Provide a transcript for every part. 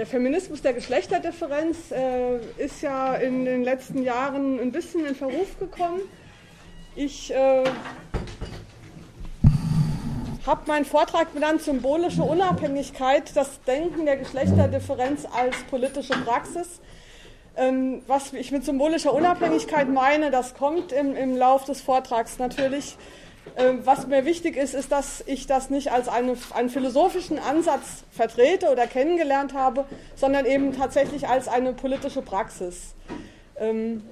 Der Feminismus der Geschlechterdifferenz äh, ist ja in den letzten Jahren ein bisschen in Verruf gekommen. Ich äh, habe meinen Vortrag benannt Symbolische Unabhängigkeit, das Denken der Geschlechterdifferenz als politische Praxis. Ähm, was ich mit symbolischer Unabhängigkeit meine, das kommt im, im Lauf des Vortrags natürlich. Ähm, was mir wichtig ist, ist, dass ich das nicht als eine, einen philosophischen Ansatz vertrete oder kennengelernt habe, sondern eben tatsächlich als eine politische Praxis. Ähm,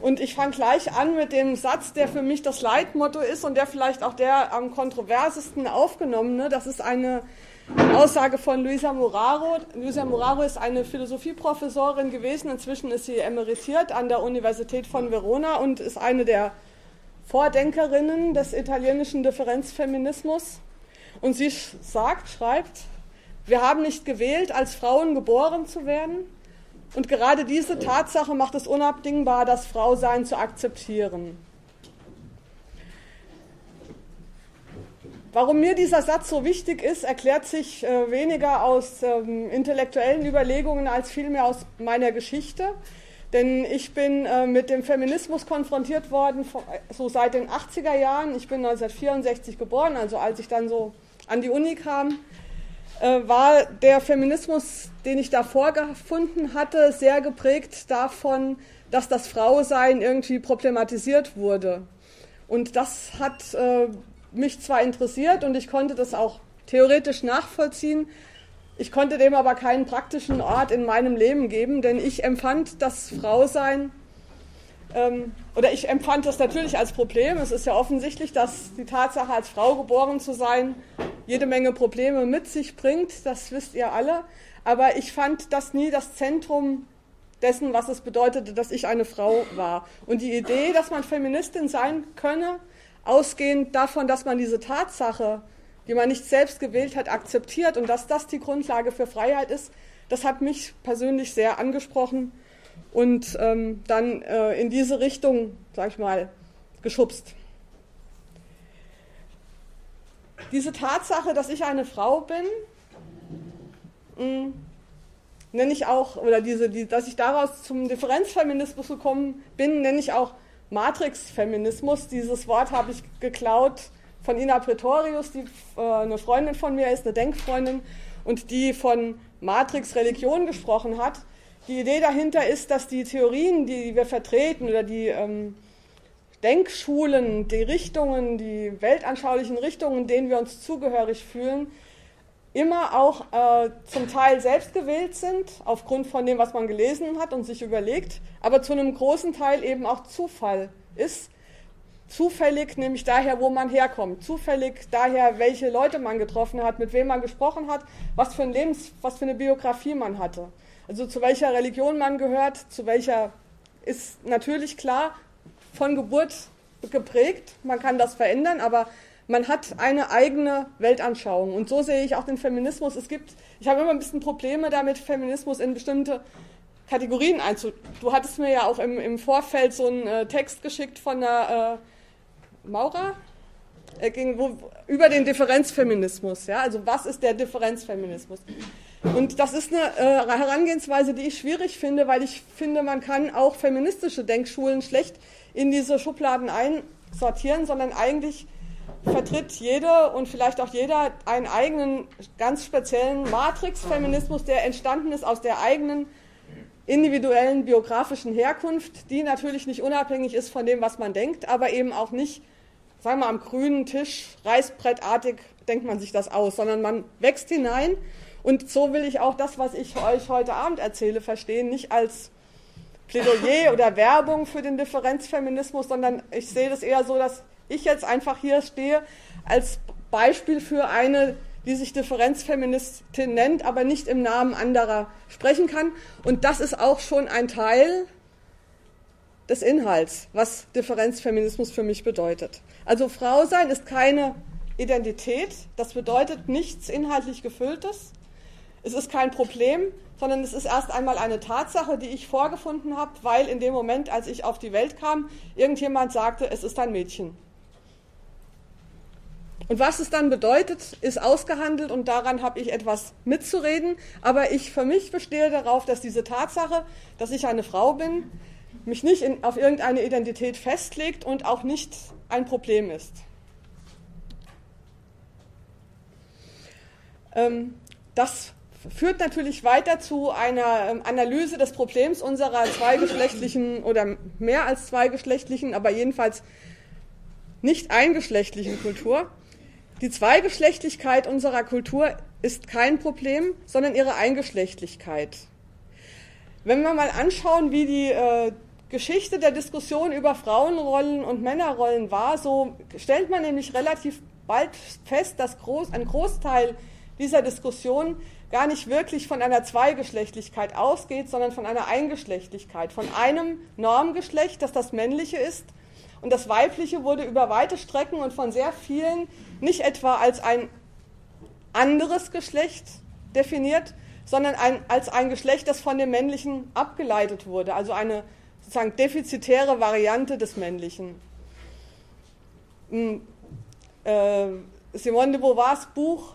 und ich fange gleich an mit dem Satz, der für mich das Leitmotto ist und der vielleicht auch der am kontroversesten aufgenommene. Das ist eine Aussage von Luisa Moraro. Luisa Moraro ist eine Philosophieprofessorin gewesen. Inzwischen ist sie emeritiert an der Universität von Verona und ist eine der Vordenkerinnen des italienischen Differenzfeminismus. Und sie sagt, schreibt, wir haben nicht gewählt, als Frauen geboren zu werden. Und gerade diese Tatsache macht es unabdingbar, das Frausein zu akzeptieren. Warum mir dieser Satz so wichtig ist, erklärt sich äh, weniger aus ähm, intellektuellen Überlegungen als vielmehr aus meiner Geschichte. Denn ich bin äh, mit dem Feminismus konfrontiert worden, so seit den 80er Jahren. Ich bin 1964 geboren, also als ich dann so an die Uni kam, äh, war der Feminismus, den ich da vorgefunden hatte, sehr geprägt davon, dass das Frausein irgendwie problematisiert wurde. Und das hat äh, mich zwar interessiert und ich konnte das auch theoretisch nachvollziehen, ich konnte dem aber keinen praktischen Ort in meinem Leben geben, denn ich empfand das Frausein, ähm, oder ich empfand das natürlich als Problem. Es ist ja offensichtlich, dass die Tatsache, als Frau geboren zu sein, jede Menge Probleme mit sich bringt. Das wisst ihr alle. Aber ich fand das nie das Zentrum dessen, was es bedeutete, dass ich eine Frau war. Und die Idee, dass man Feministin sein könne, ausgehend davon, dass man diese Tatsache die man nicht selbst gewählt hat, akzeptiert und dass das die Grundlage für Freiheit ist, das hat mich persönlich sehr angesprochen und ähm, dann äh, in diese Richtung, sag ich mal, geschubst. Diese Tatsache, dass ich eine Frau bin, mh, mm, nenne ich auch, oder diese, die, dass ich daraus zum Differenzfeminismus gekommen bin, nenne ich auch Matrixfeminismus. Dieses Wort habe ich geklaut von Ina Pretorius, die äh, eine Freundin von mir ist, eine Denkfreundin, und die von Matrix Religion gesprochen hat. Die Idee dahinter ist, dass die Theorien, die wir vertreten oder die ähm, Denkschulen, die Richtungen, die weltanschaulichen Richtungen, denen wir uns zugehörig fühlen, immer auch äh, zum Teil selbst gewählt sind, aufgrund von dem, was man gelesen hat und sich überlegt, aber zu einem großen Teil eben auch Zufall ist, zufällig nämlich daher, wo man herkommt, zufällig daher, welche Leute man getroffen hat, mit wem man gesprochen hat, was für ein Lebens, was für eine Biografie man hatte. Also zu welcher Religion man gehört, zu welcher ist natürlich klar von Geburt geprägt. Man kann das verändern, aber man hat eine eigene Weltanschauung. Und so sehe ich auch den Feminismus. Es gibt, ich habe immer ein bisschen Probleme damit, Feminismus in bestimmte Kategorien einzu. Du hattest mir ja auch im, im Vorfeld so einen äh, Text geschickt von einer äh, Maurer er ging wo, über den Differenzfeminismus. Ja? Also was ist der Differenzfeminismus? Und das ist eine äh, Herangehensweise, die ich schwierig finde, weil ich finde, man kann auch feministische Denkschulen schlecht in diese Schubladen einsortieren, sondern eigentlich vertritt jede und vielleicht auch jeder einen eigenen ganz speziellen Matrix-Feminismus, der entstanden ist aus der eigenen individuellen biografischen Herkunft, die natürlich nicht unabhängig ist von dem, was man denkt, aber eben auch nicht sagen wir am grünen Tisch, reißbrettartig denkt man sich das aus, sondern man wächst hinein. Und so will ich auch das, was ich euch heute Abend erzähle, verstehen, nicht als Plädoyer oder Werbung für den Differenzfeminismus, sondern ich sehe das eher so, dass ich jetzt einfach hier stehe als Beispiel für eine, die sich Differenzfeministin nennt, aber nicht im Namen anderer sprechen kann. Und das ist auch schon ein Teil des Inhalts, was Differenzfeminismus für mich bedeutet. Also Frau sein ist keine Identität, das bedeutet nichts inhaltlich Gefülltes. Es ist kein Problem, sondern es ist erst einmal eine Tatsache, die ich vorgefunden habe, weil in dem Moment, als ich auf die Welt kam, irgendjemand sagte, es ist ein Mädchen. Und was es dann bedeutet, ist ausgehandelt und daran habe ich etwas mitzureden. Aber ich für mich bestehe darauf, dass diese Tatsache, dass ich eine Frau bin, mich nicht in, auf irgendeine Identität festlegt und auch nicht ein Problem ist. Ähm, das führt natürlich weiter zu einer ähm, Analyse des Problems unserer zweigeschlechtlichen oder mehr als zweigeschlechtlichen, aber jedenfalls nicht eingeschlechtlichen Kultur. Die Zweigeschlechtlichkeit unserer Kultur ist kein Problem, sondern ihre Eingeschlechtlichkeit. Wenn wir mal anschauen, wie die äh, Geschichte der Diskussion über Frauenrollen und Männerrollen war, so stellt man nämlich relativ bald fest, dass groß, ein Großteil dieser Diskussion gar nicht wirklich von einer Zweigeschlechtlichkeit ausgeht, sondern von einer Eingeschlechtlichkeit, von einem Normgeschlecht, das das männliche ist. Und das weibliche wurde über weite Strecken und von sehr vielen nicht etwa als ein anderes Geschlecht definiert, sondern ein, als ein Geschlecht, das von dem männlichen abgeleitet wurde, also eine sozusagen defizitäre Variante des männlichen. Hm, äh, Simone de Beauvoirs Buch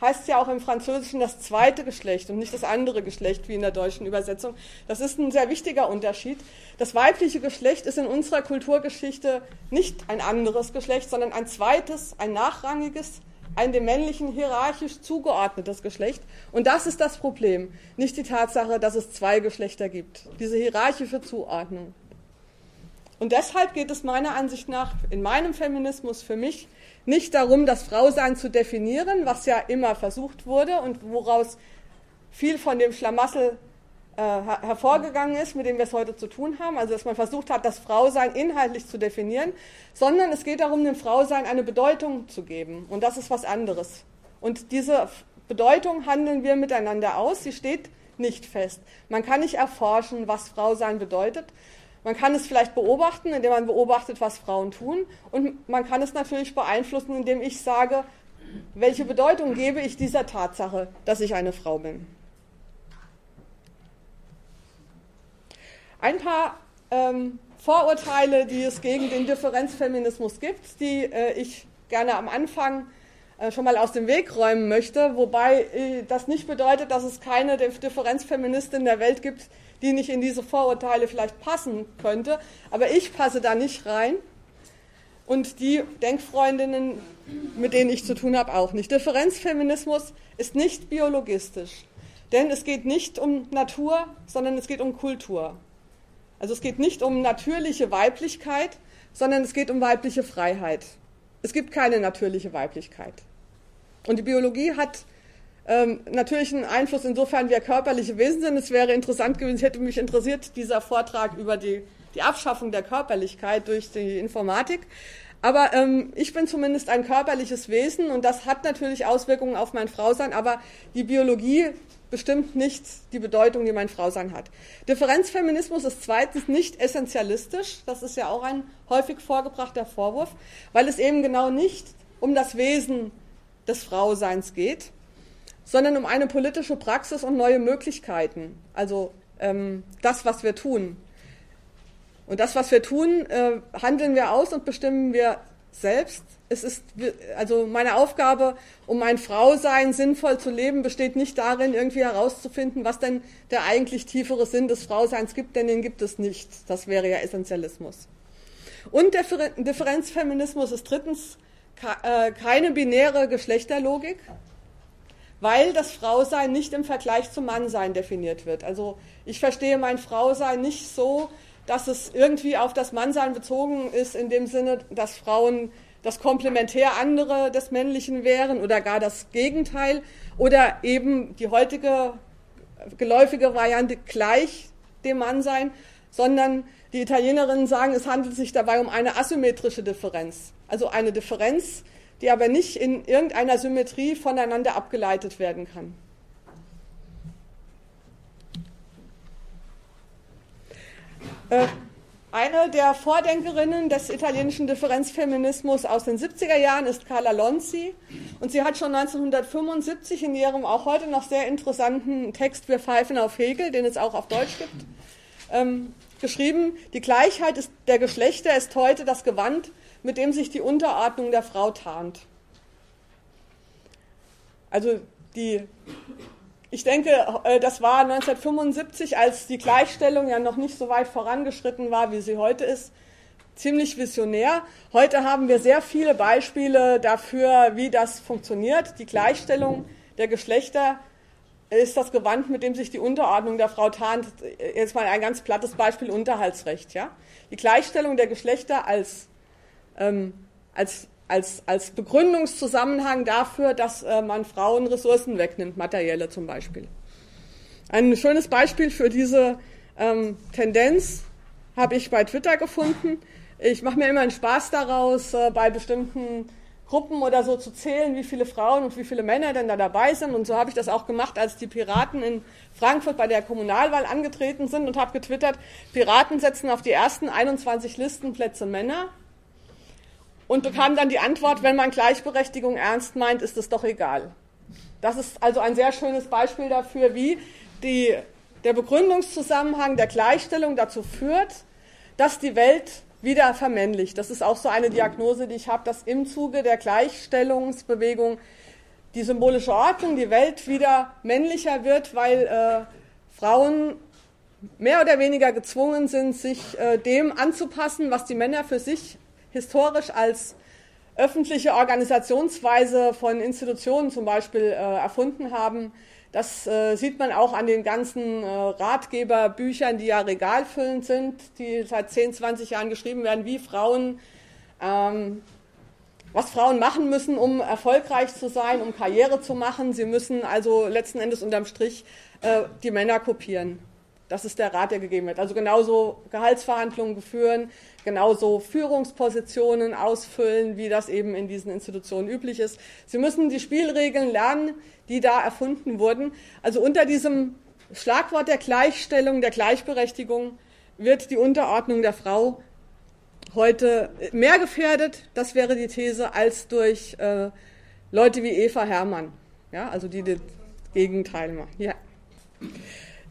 heißt ja auch im Französischen das zweite Geschlecht und nicht das andere Geschlecht wie in der deutschen Übersetzung. Das ist ein sehr wichtiger Unterschied. Das weibliche Geschlecht ist in unserer Kulturgeschichte nicht ein anderes Geschlecht, sondern ein zweites, ein nachrangiges, ein dem männlichen hierarchisch zugeordnetes Geschlecht. Und das ist das Problem, nicht die Tatsache, dass es zwei Geschlechter gibt, diese hierarchische Zuordnung. Und deshalb geht es meiner Ansicht nach in meinem Feminismus für mich nicht darum, das Frausein zu definieren, was ja immer versucht wurde und woraus viel von dem Schlamassel hervorgegangen ist, mit dem wir es heute zu tun haben, also dass man versucht hat, das Frausein inhaltlich zu definieren, sondern es geht darum, dem Frausein eine Bedeutung zu geben und das ist was anderes. Und diese Bedeutung handeln wir miteinander aus, sie steht nicht fest. Man kann nicht erforschen, was Frausein bedeutet, man kann es vielleicht beobachten, indem man beobachtet, was Frauen tun. Und man kann es natürlich beeinflussen, indem ich sage, welche Bedeutung gebe ich dieser Tatsache, dass ich eine Frau bin. Ein paar ähm, Vorurteile, die es gegen den Differenzfeminismus gibt, die äh, ich gerne am Anfang äh, schon mal aus dem Weg räumen möchte, wobei äh, das nicht bedeutet, dass es keine Differenzfeministin in der Welt gibt, die nicht in diese Vorurteile vielleicht passen könnte. Aber ich passe da nicht rein. Und die Denkfreundinnen, mit denen ich zu tun habe, auch nicht. Differenzfeminismus ist nicht biologistisch. Denn es geht nicht um Natur, sondern es geht um Kultur. Also es geht nicht um natürliche Weiblichkeit, sondern es geht um weibliche Freiheit. Es gibt keine natürliche Weiblichkeit. Und die Biologie hat ähm, natürlich einen Einfluss, insofern wir körperliche Wesen sind. Es wäre interessant gewesen, es hätte mich interessiert, dieser Vortrag über die, die Abschaffung der Körperlichkeit durch die Informatik. Aber ähm, ich bin zumindest ein körperliches Wesen und das hat natürlich Auswirkungen auf mein Frausein, aber die Biologie bestimmt nicht die Bedeutung, die mein Frausein hat. Differenzfeminismus ist zweitens nicht essentialistisch, das ist ja auch ein häufig vorgebrachter Vorwurf, weil es eben genau nicht um das Wesen des Frauseins geht, sondern um eine politische Praxis und neue Möglichkeiten. Also ähm, das, was wir tun. Und das, was wir tun, äh, handeln wir aus und bestimmen wir selbst. Es ist also meine Aufgabe, um mein Frausein sinnvoll zu leben, besteht nicht darin, irgendwie herauszufinden, was denn der eigentlich tiefere Sinn des Frauseins gibt, denn den gibt es nicht. Das wäre ja Essentialismus. Und der Differenzfeminismus ist drittens äh, keine binäre Geschlechterlogik weil das Frausein nicht im Vergleich zum Mannsein definiert wird. Also ich verstehe mein Frausein nicht so, dass es irgendwie auf das Mannsein bezogen ist, in dem Sinne, dass Frauen das Komplementär andere des Männlichen wären oder gar das Gegenteil oder eben die heutige geläufige Variante gleich dem Mannsein, sondern die Italienerinnen sagen, es handelt sich dabei um eine asymmetrische Differenz. Also eine Differenz, die aber nicht in irgendeiner Symmetrie voneinander abgeleitet werden kann. Eine der Vordenkerinnen des italienischen Differenzfeminismus aus den 70er Jahren ist Carla Lonzi und sie hat schon 1975 in ihrem auch heute noch sehr interessanten Text Wir pfeifen auf Hegel, den es auch auf Deutsch gibt, ähm, geschrieben, die Gleichheit ist, der Geschlechter ist heute das Gewand, mit dem sich die Unterordnung der Frau tarnt. also die, ich denke, äh, das war 1975, als die Gleichstellung ja noch nicht so weit vorangeschritten war, wie sie heute ist, ziemlich visionär. Heute haben wir sehr viele Beispiele dafür, wie das funktioniert. Die Gleichstellung der Geschlechter ist das Gewand, mit dem sich die Unterordnung der Frau tarnt. Jetzt mal ein ganz plattes Beispiel Unterhaltsrecht. Ja? Die Gleichstellung der Geschlechter als, ähm, als, als, als Begründungszusammenhang dafür, dass äh, man Frauen Ressourcen wegnimmt, materielle zum Beispiel. Ein schönes Beispiel für diese ähm, Tendenz habe ich bei Twitter gefunden. Ich mache mir immer einen Spaß daraus, äh, bei bestimmten Gruppen oder so zu zählen, wie viele Frauen und wie viele Männer denn da dabei sind. Und so habe ich das auch gemacht, als die Piraten in Frankfurt bei der Kommunalwahl angetreten sind und habe getwittert, Piraten setzen auf die ersten 21 Listenplätze Männer und bekam dann die Antwort, wenn man Gleichberechtigung ernst meint, ist es doch egal. Das ist also ein sehr schönes Beispiel dafür, wie die, der Begründungszusammenhang der Gleichstellung dazu führt, dass die Welt wieder vermännlicht. Das ist auch so eine Diagnose, die ich habe, dass im Zuge der Gleichstellungsbewegung die symbolische Ordnung, die Welt wieder männlicher wird, weil äh, Frauen mehr oder weniger gezwungen sind, sich äh, dem anzupassen, was die Männer für sich historisch als öffentliche Organisationsweise von Institutionen zum Beispiel äh, erfunden haben. Das äh, sieht man auch an den ganzen äh, Ratgeberbüchern, die ja regalfüllend sind, die seit 10, 20 Jahren geschrieben werden, wie Frauen, ähm, was Frauen machen müssen, um erfolgreich zu sein, um Karriere zu machen. Sie müssen also letzten Endes unterm Strich äh, die Männer kopieren. Das ist der Rat, der gegeben wird. Also genauso Gehaltsverhandlungen führen, genauso Führungspositionen ausfüllen, wie das eben in diesen Institutionen üblich ist. Sie müssen die Spielregeln lernen, die da erfunden wurden. Also unter diesem Schlagwort der Gleichstellung, der Gleichberechtigung wird die Unterordnung der Frau heute mehr gefährdet, das wäre die These, als durch äh, Leute wie Eva Herrmann, ja, also die das Gegenteil machen. Ja.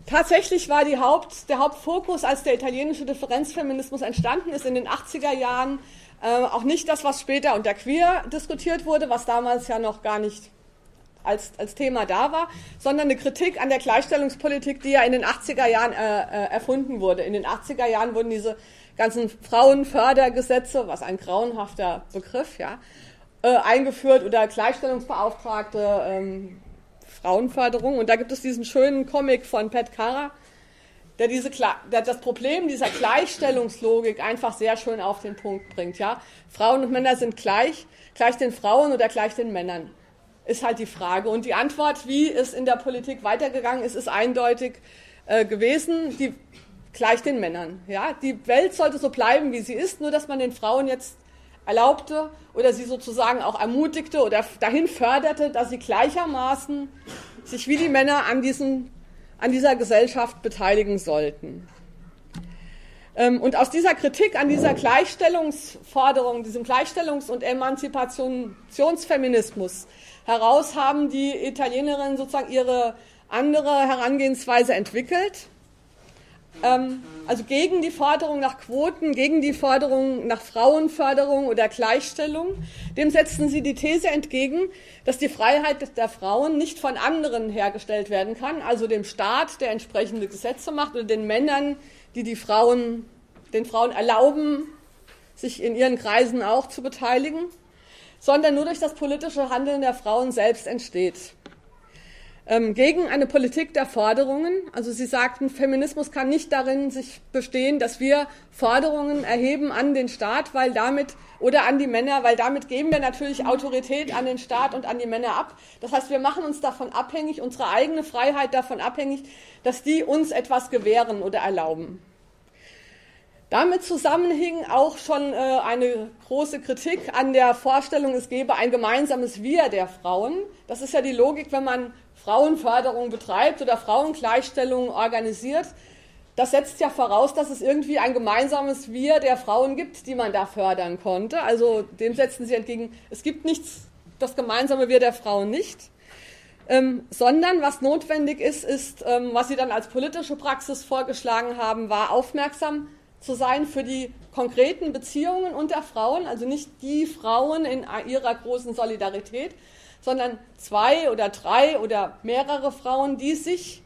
Tatsächlich war Haupt, der Hauptfokus, als der italienische Differenzfeminismus entstanden ist in den 80er Jahren, äh, auch nicht das, was später unter Queer diskutiert wurde, was damals ja noch gar nicht als, als Thema da war, sondern eine Kritik an der Gleichstellungspolitik, die ja in den 80er Jahren äh, äh, erfunden wurde. In den 80er Jahren wurden diese ganzen Frauenfördergesetze, was ein grauenhafter Begriff, ja, äh, eingeführt oder Gleichstellungsbeauftragte, ähm, Frauenförderung. Und da gibt es diesen schönen Comic von Pat Carra, der, diese, der das Problem dieser Gleichstellungslogik einfach sehr schön auf den Punkt bringt. Ja? Frauen und Männer sind gleich, gleich den Frauen oder gleich den Männern, ist halt die Frage. Und die Antwort, wie es in der Politik weitergegangen ist, ist eindeutig äh, gewesen, die, gleich den Männern. Ja? Die Welt sollte so bleiben, wie sie ist, nur dass man den Frauen jetzt erlaubte oder sie sozusagen auch ermutigte oder dahin förderte, dass sie gleichermaßen sich wie die Männer an, diesen, an dieser Gesellschaft beteiligen sollten. Ähm, und aus dieser Kritik an dieser Gleichstellungsforderung, diesem Gleichstellungs- und Emanzipationsfeminismus heraus haben die Italienerinnen sozusagen ihre andere Herangehensweise entwickelt ähm, also gegen die Forderung nach Quoten, gegen die Forderung nach Frauenförderung oder Gleichstellung. Dem setzten sie die These entgegen, dass die Freiheit der Frauen nicht von anderen hergestellt werden kann, also dem Staat, der entsprechende Gesetze macht, oder den Männern, die die Frauen, den Frauen erlauben, sich in ihren Kreisen auch zu beteiligen, sondern nur durch das politische Handeln der Frauen selbst entsteht ähm, gegen eine Politik der Forderungen. Also Sie sagten, Feminismus kann nicht darin sich bestehen, dass wir Forderungen erheben an den Staat, weil damit oder an die Männer, weil damit geben wir natürlich Autorität an den Staat und an die Männer ab. Das heißt, wir machen uns davon abhängig, unsere eigene Freiheit davon abhängig, dass die uns etwas gewähren oder erlauben. Damit zusammenhing auch schon äh, eine große Kritik an der Vorstellung, es gebe ein gemeinsames Wir der Frauen. Das ist ja die Logik, wenn man Frauenförderung betreibt oder Frauengleichstellung organisiert, das setzt ja voraus, dass es irgendwie ein gemeinsames Wir der Frauen gibt, die man da fördern konnte. Also dem setzen sie entgegen, es gibt nichts, das gemeinsame Wir der Frauen nicht. Ähm, sondern was notwendig ist, ist, ähm, was sie dann als politische Praxis vorgeschlagen haben, war aufmerksam zu sein für die konkreten Beziehungen unter Frauen, also nicht die Frauen in ihrer großen Solidarität, sondern zwei oder drei oder mehrere Frauen, die sich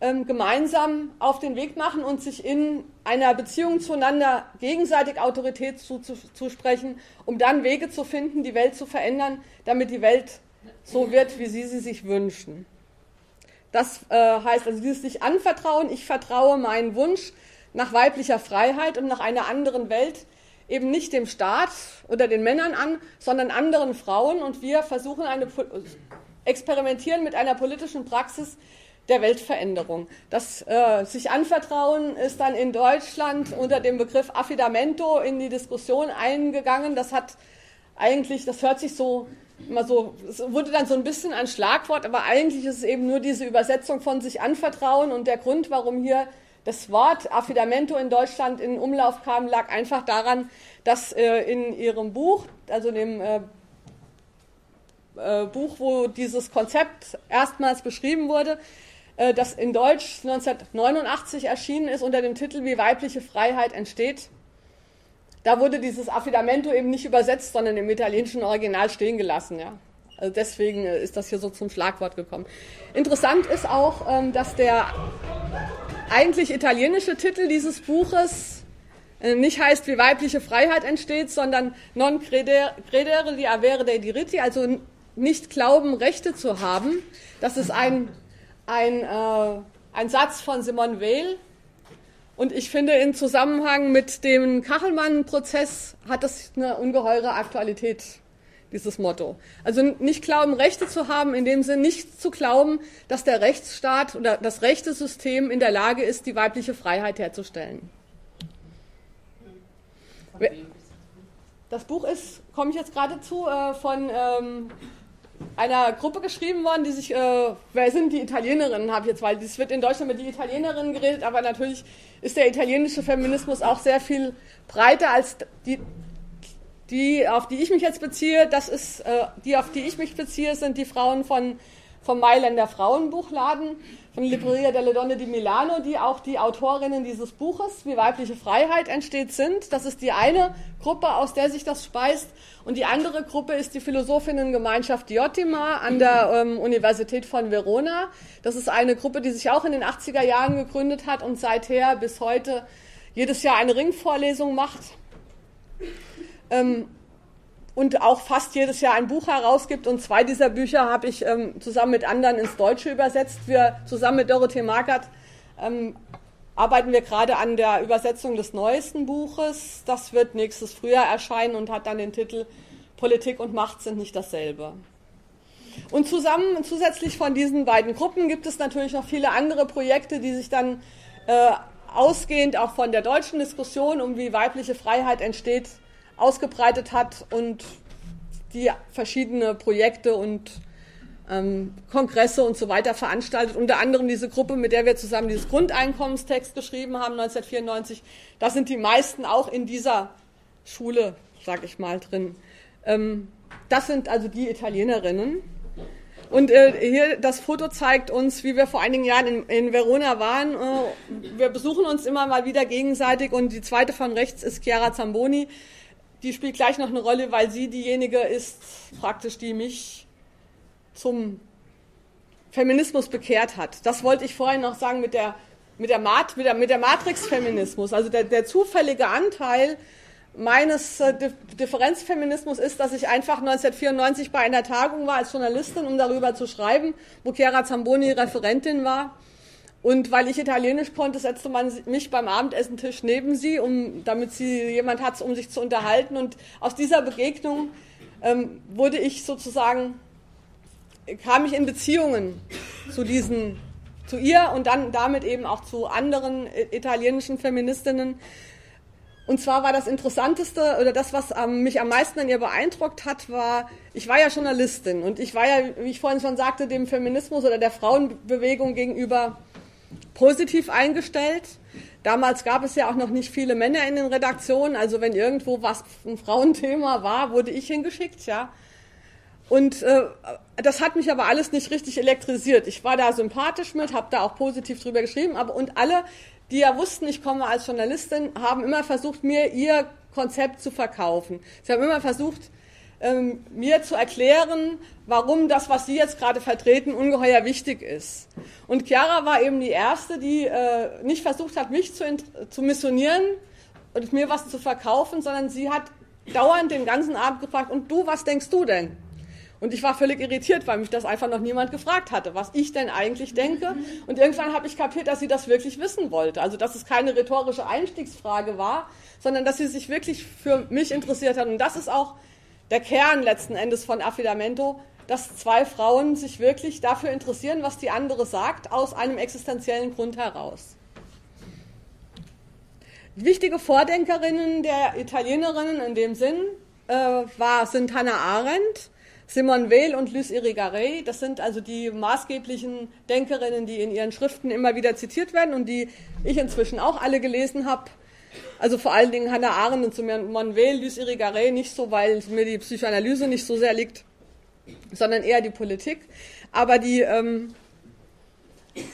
ähm, gemeinsam auf den Weg machen und sich in einer Beziehung zueinander gegenseitig Autorität zuzusprechen, zu, um dann Wege zu finden, die Welt zu verändern, damit die Welt so wird, wie sie sie sich wünschen. Das äh, heißt also dieses sich anvertrauen, ich vertraue meinen Wunsch nach weiblicher Freiheit und nach einer anderen Welt eben nicht dem Staat oder den Männern an, sondern anderen Frauen und wir versuchen eine experimentieren mit einer politischen Praxis, der Weltveränderung. Das äh, sich anvertrauen ist dann in Deutschland unter dem Begriff Affidamento in die Diskussion eingegangen. Das hat eigentlich, das hört sich so immer so, es wurde dann so ein bisschen ein Schlagwort, aber eigentlich ist es eben nur diese Übersetzung von sich anvertrauen und der Grund, warum hier das Wort Affidamento in Deutschland in Umlauf kam, lag einfach daran, dass äh, in ihrem Buch, also dem äh, äh, Buch, wo dieses Konzept erstmals beschrieben wurde, äh, das in Deutsch 1989 erschienen ist unter dem Titel Wie weibliche Freiheit entsteht. Da wurde dieses Affidamento eben nicht übersetzt, sondern im italienischen Original stehen gelassen. Ja. Also deswegen äh, ist das hier so zum Schlagwort gekommen. Interessant ist auch, ähm, dass der eigentlich italienische Titel dieses Buches äh, nicht heißt, wie weibliche Freiheit entsteht, sondern non credere di avere dei diritti, also nicht glauben, Rechte zu haben. Das ist ein ein, äh, ein Satz von Simone Weil. Und ich finde, im Zusammenhang mit dem Kachelmann-Prozess hat das eine ungeheure Aktualität, dieses Motto. Also nicht glauben, Rechte zu haben, in dem Sinn nicht zu glauben, dass der Rechtsstaat oder das Rechtesystem in der Lage ist, die weibliche Freiheit herzustellen. Das Buch ist, komme ich jetzt gerade zu, äh, von ähm, einer Gruppe geschrieben worden, die sich, äh, wer sind die Italienerinnen, habe ich jetzt, weil das wird in Deutschland mit die Italienerinnen geredet, aber natürlich ist der italienische Feminismus auch sehr viel breiter als die, die auf die ich mich jetzt beziehe. Das ist, äh, die, auf die ich mich beziehe, sind die Frauen von, vom Mailänder Frauenbuchladen von Libreria delle Donne di Milano, die auch die Autorinnen dieses Buches, wie weibliche Freiheit entsteht, sind. Das ist die eine Gruppe, aus der sich das speist. Und die andere Gruppe ist die Philosophinnengemeinschaft Diotima an der ähm, Universität von Verona. Das ist eine Gruppe, die sich auch in den 80er Jahren gegründet hat und seither bis heute jedes Jahr eine Ringvorlesung macht. Ähm, und auch fast jedes Jahr ein Buch herausgibt. Und zwei dieser Bücher habe ich ähm, zusammen mit anderen ins Deutsche übersetzt. Wir zusammen mit Dorothee Markert ähm, arbeiten wir gerade an der Übersetzung des neuesten Buches. Das wird nächstes Frühjahr erscheinen und hat dann den Titel Politik und Macht sind nicht dasselbe. Und zusammen, zusätzlich von diesen beiden Gruppen gibt es natürlich noch viele andere Projekte, die sich dann äh, ausgehend auch von der deutschen Diskussion um wie weibliche Freiheit entsteht, ausgebreitet hat und die verschiedene Projekte und ähm, Kongresse und so weiter veranstaltet. Unter anderem diese Gruppe, mit der wir zusammen dieses Grundeinkommenstext geschrieben haben, 1994. Da sind die meisten auch in dieser Schule, sag ich mal, drin. Ähm, das sind also die Italienerinnen. Und äh, hier das Foto zeigt uns, wie wir vor einigen Jahren in, in Verona waren. Äh, wir besuchen uns immer mal wieder gegenseitig und die zweite von rechts ist Chiara Zamboni die spielt gleich noch eine Rolle, weil sie diejenige ist, praktisch, die mich zum Feminismus bekehrt hat. Das wollte ich vorhin noch sagen mit der, mit der, Mat, mit der, mit der Matrix-Feminismus. Also der, der zufällige Anteil meines äh, Differenzfeminismus ist, dass ich einfach 1994 bei einer Tagung war als Journalistin, um darüber zu schreiben, wo Chiara Zamboni Referentin war. Und weil ich Italienisch konnte, setzte man mich beim Abendessentisch neben sie, um, damit sie jemand hat, um sich zu unterhalten. Und aus dieser Begegnung ähm, wurde ich sozusagen, kam ich in Beziehungen zu diesen, zu ihr und dann damit eben auch zu anderen italienischen Feministinnen. Und zwar war das Interessanteste oder das, was ähm, mich am meisten an ihr beeindruckt hat, war, ich war ja Journalistin und ich war ja, wie ich vorhin schon sagte, dem Feminismus oder der Frauenbewegung gegenüber positiv eingestellt. Damals gab es ja auch noch nicht viele Männer in den Redaktionen, also wenn irgendwo was ein Frauenthema war, wurde ich hingeschickt, ja. Und äh, das hat mich aber alles nicht richtig elektrisiert. Ich war da sympathisch mit, habe da auch positiv drüber geschrieben, aber und alle, die ja wussten, ich komme als Journalistin, haben immer versucht, mir ihr Konzept zu verkaufen. Sie haben immer versucht, ähm, mir zu erklären, warum das, was Sie jetzt gerade vertreten, ungeheuer wichtig ist. Und Chiara war eben die Erste, die äh, nicht versucht hat, mich zu, zu missionieren und mir was zu verkaufen, sondern sie hat dauernd den ganzen Abend gefragt, und du, was denkst du denn? Und ich war völlig irritiert, weil mich das einfach noch niemand gefragt hatte, was ich denn eigentlich denke. Und irgendwann habe ich kapiert, dass sie das wirklich wissen wollte. Also, dass es keine rhetorische Einstiegsfrage war, sondern dass sie sich wirklich für mich interessiert hat. Und das ist auch der Kern letzten Endes von Affidamento, dass zwei Frauen sich wirklich dafür interessieren, was die andere sagt, aus einem existenziellen Grund heraus. Wichtige Vordenkerinnen der Italienerinnen in dem Sinn äh, war, sind Hannah Arendt, Simone Weil und Luce Irigaray. Das sind also die maßgeblichen Denkerinnen, die in ihren Schriften immer wieder zitiert werden und die ich inzwischen auch alle gelesen habe. Also vor allen Dingen Hannah Arendt und Simone Weil, Luce Irigaray nicht so, weil mir die Psychoanalyse nicht so sehr liegt, sondern eher die Politik. Aber die ähm,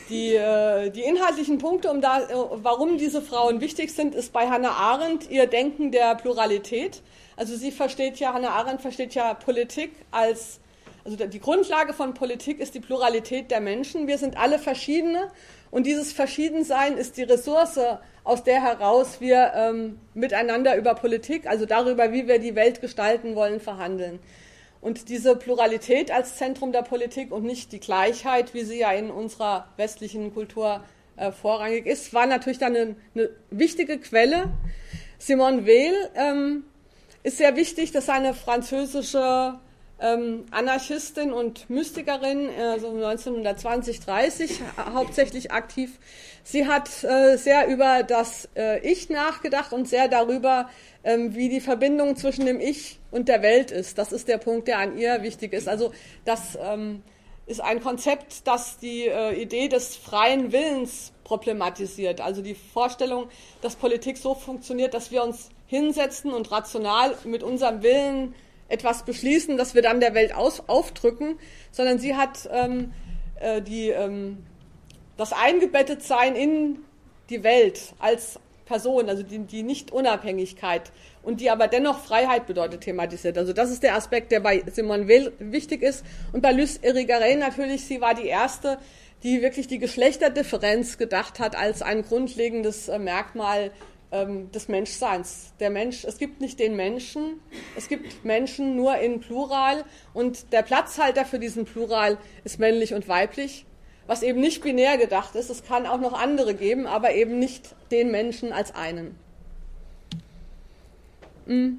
die, äh, die inhaltlichen Punkte, um da, äh, warum diese Frauen wichtig sind, ist bei Hannah Arendt ihr Denken der Pluralität. Also sie versteht ja, Hannah Arendt versteht ja Politik als, also die Grundlage von Politik ist die Pluralität der Menschen. Wir sind alle verschiedene und dieses Verschiedensein ist die Ressource, aus der heraus wir ähm, miteinander über Politik, also darüber, wie wir die Welt gestalten wollen, verhandeln. Und diese Pluralität als Zentrum der Politik und nicht die Gleichheit, wie sie ja in unserer westlichen Kultur äh, vorrangig ist, war natürlich dann eine, eine wichtige Quelle. Simone Weil ähm, ist sehr wichtig, dass eine französische ähm, Anarchistin und Mystikerin, also 1920, 30 hauptsächlich aktiv. Sie hat äh, sehr über das äh, Ich nachgedacht und sehr darüber, ähm, wie die Verbindung zwischen dem Ich und der Welt ist. Das ist der Punkt, der an ihr wichtig ist. Also das ähm, ist ein Konzept, das die äh, Idee des freien Willens problematisiert. Also die Vorstellung, dass Politik so funktioniert, dass wir uns hinsetzen und rational mit unserem Willen etwas beschließen, das wir dann der Welt aus, aufdrücken, sondern sie hat ähm, äh, die, ähm, das Eingebettetsein in die Welt als Person, also die, die Nicht-Unabhängigkeit und die aber dennoch Freiheit bedeutet, thematisiert. Also das ist der Aspekt, der bei Simone Weil wichtig ist. Und bei Luce Irigaray natürlich, sie war die erste, die wirklich die Geschlechterdifferenz gedacht hat als ein grundlegendes äh, Merkmal ähm, des Menschseins. Der Mensch, es gibt nicht den Menschen, es gibt Menschen nur in Plural und der Platzhalter für diesen Plural ist männlich und weiblich was eben nicht binär gedacht ist. Es kann auch noch andere geben, aber eben nicht den Menschen als einen. Hm.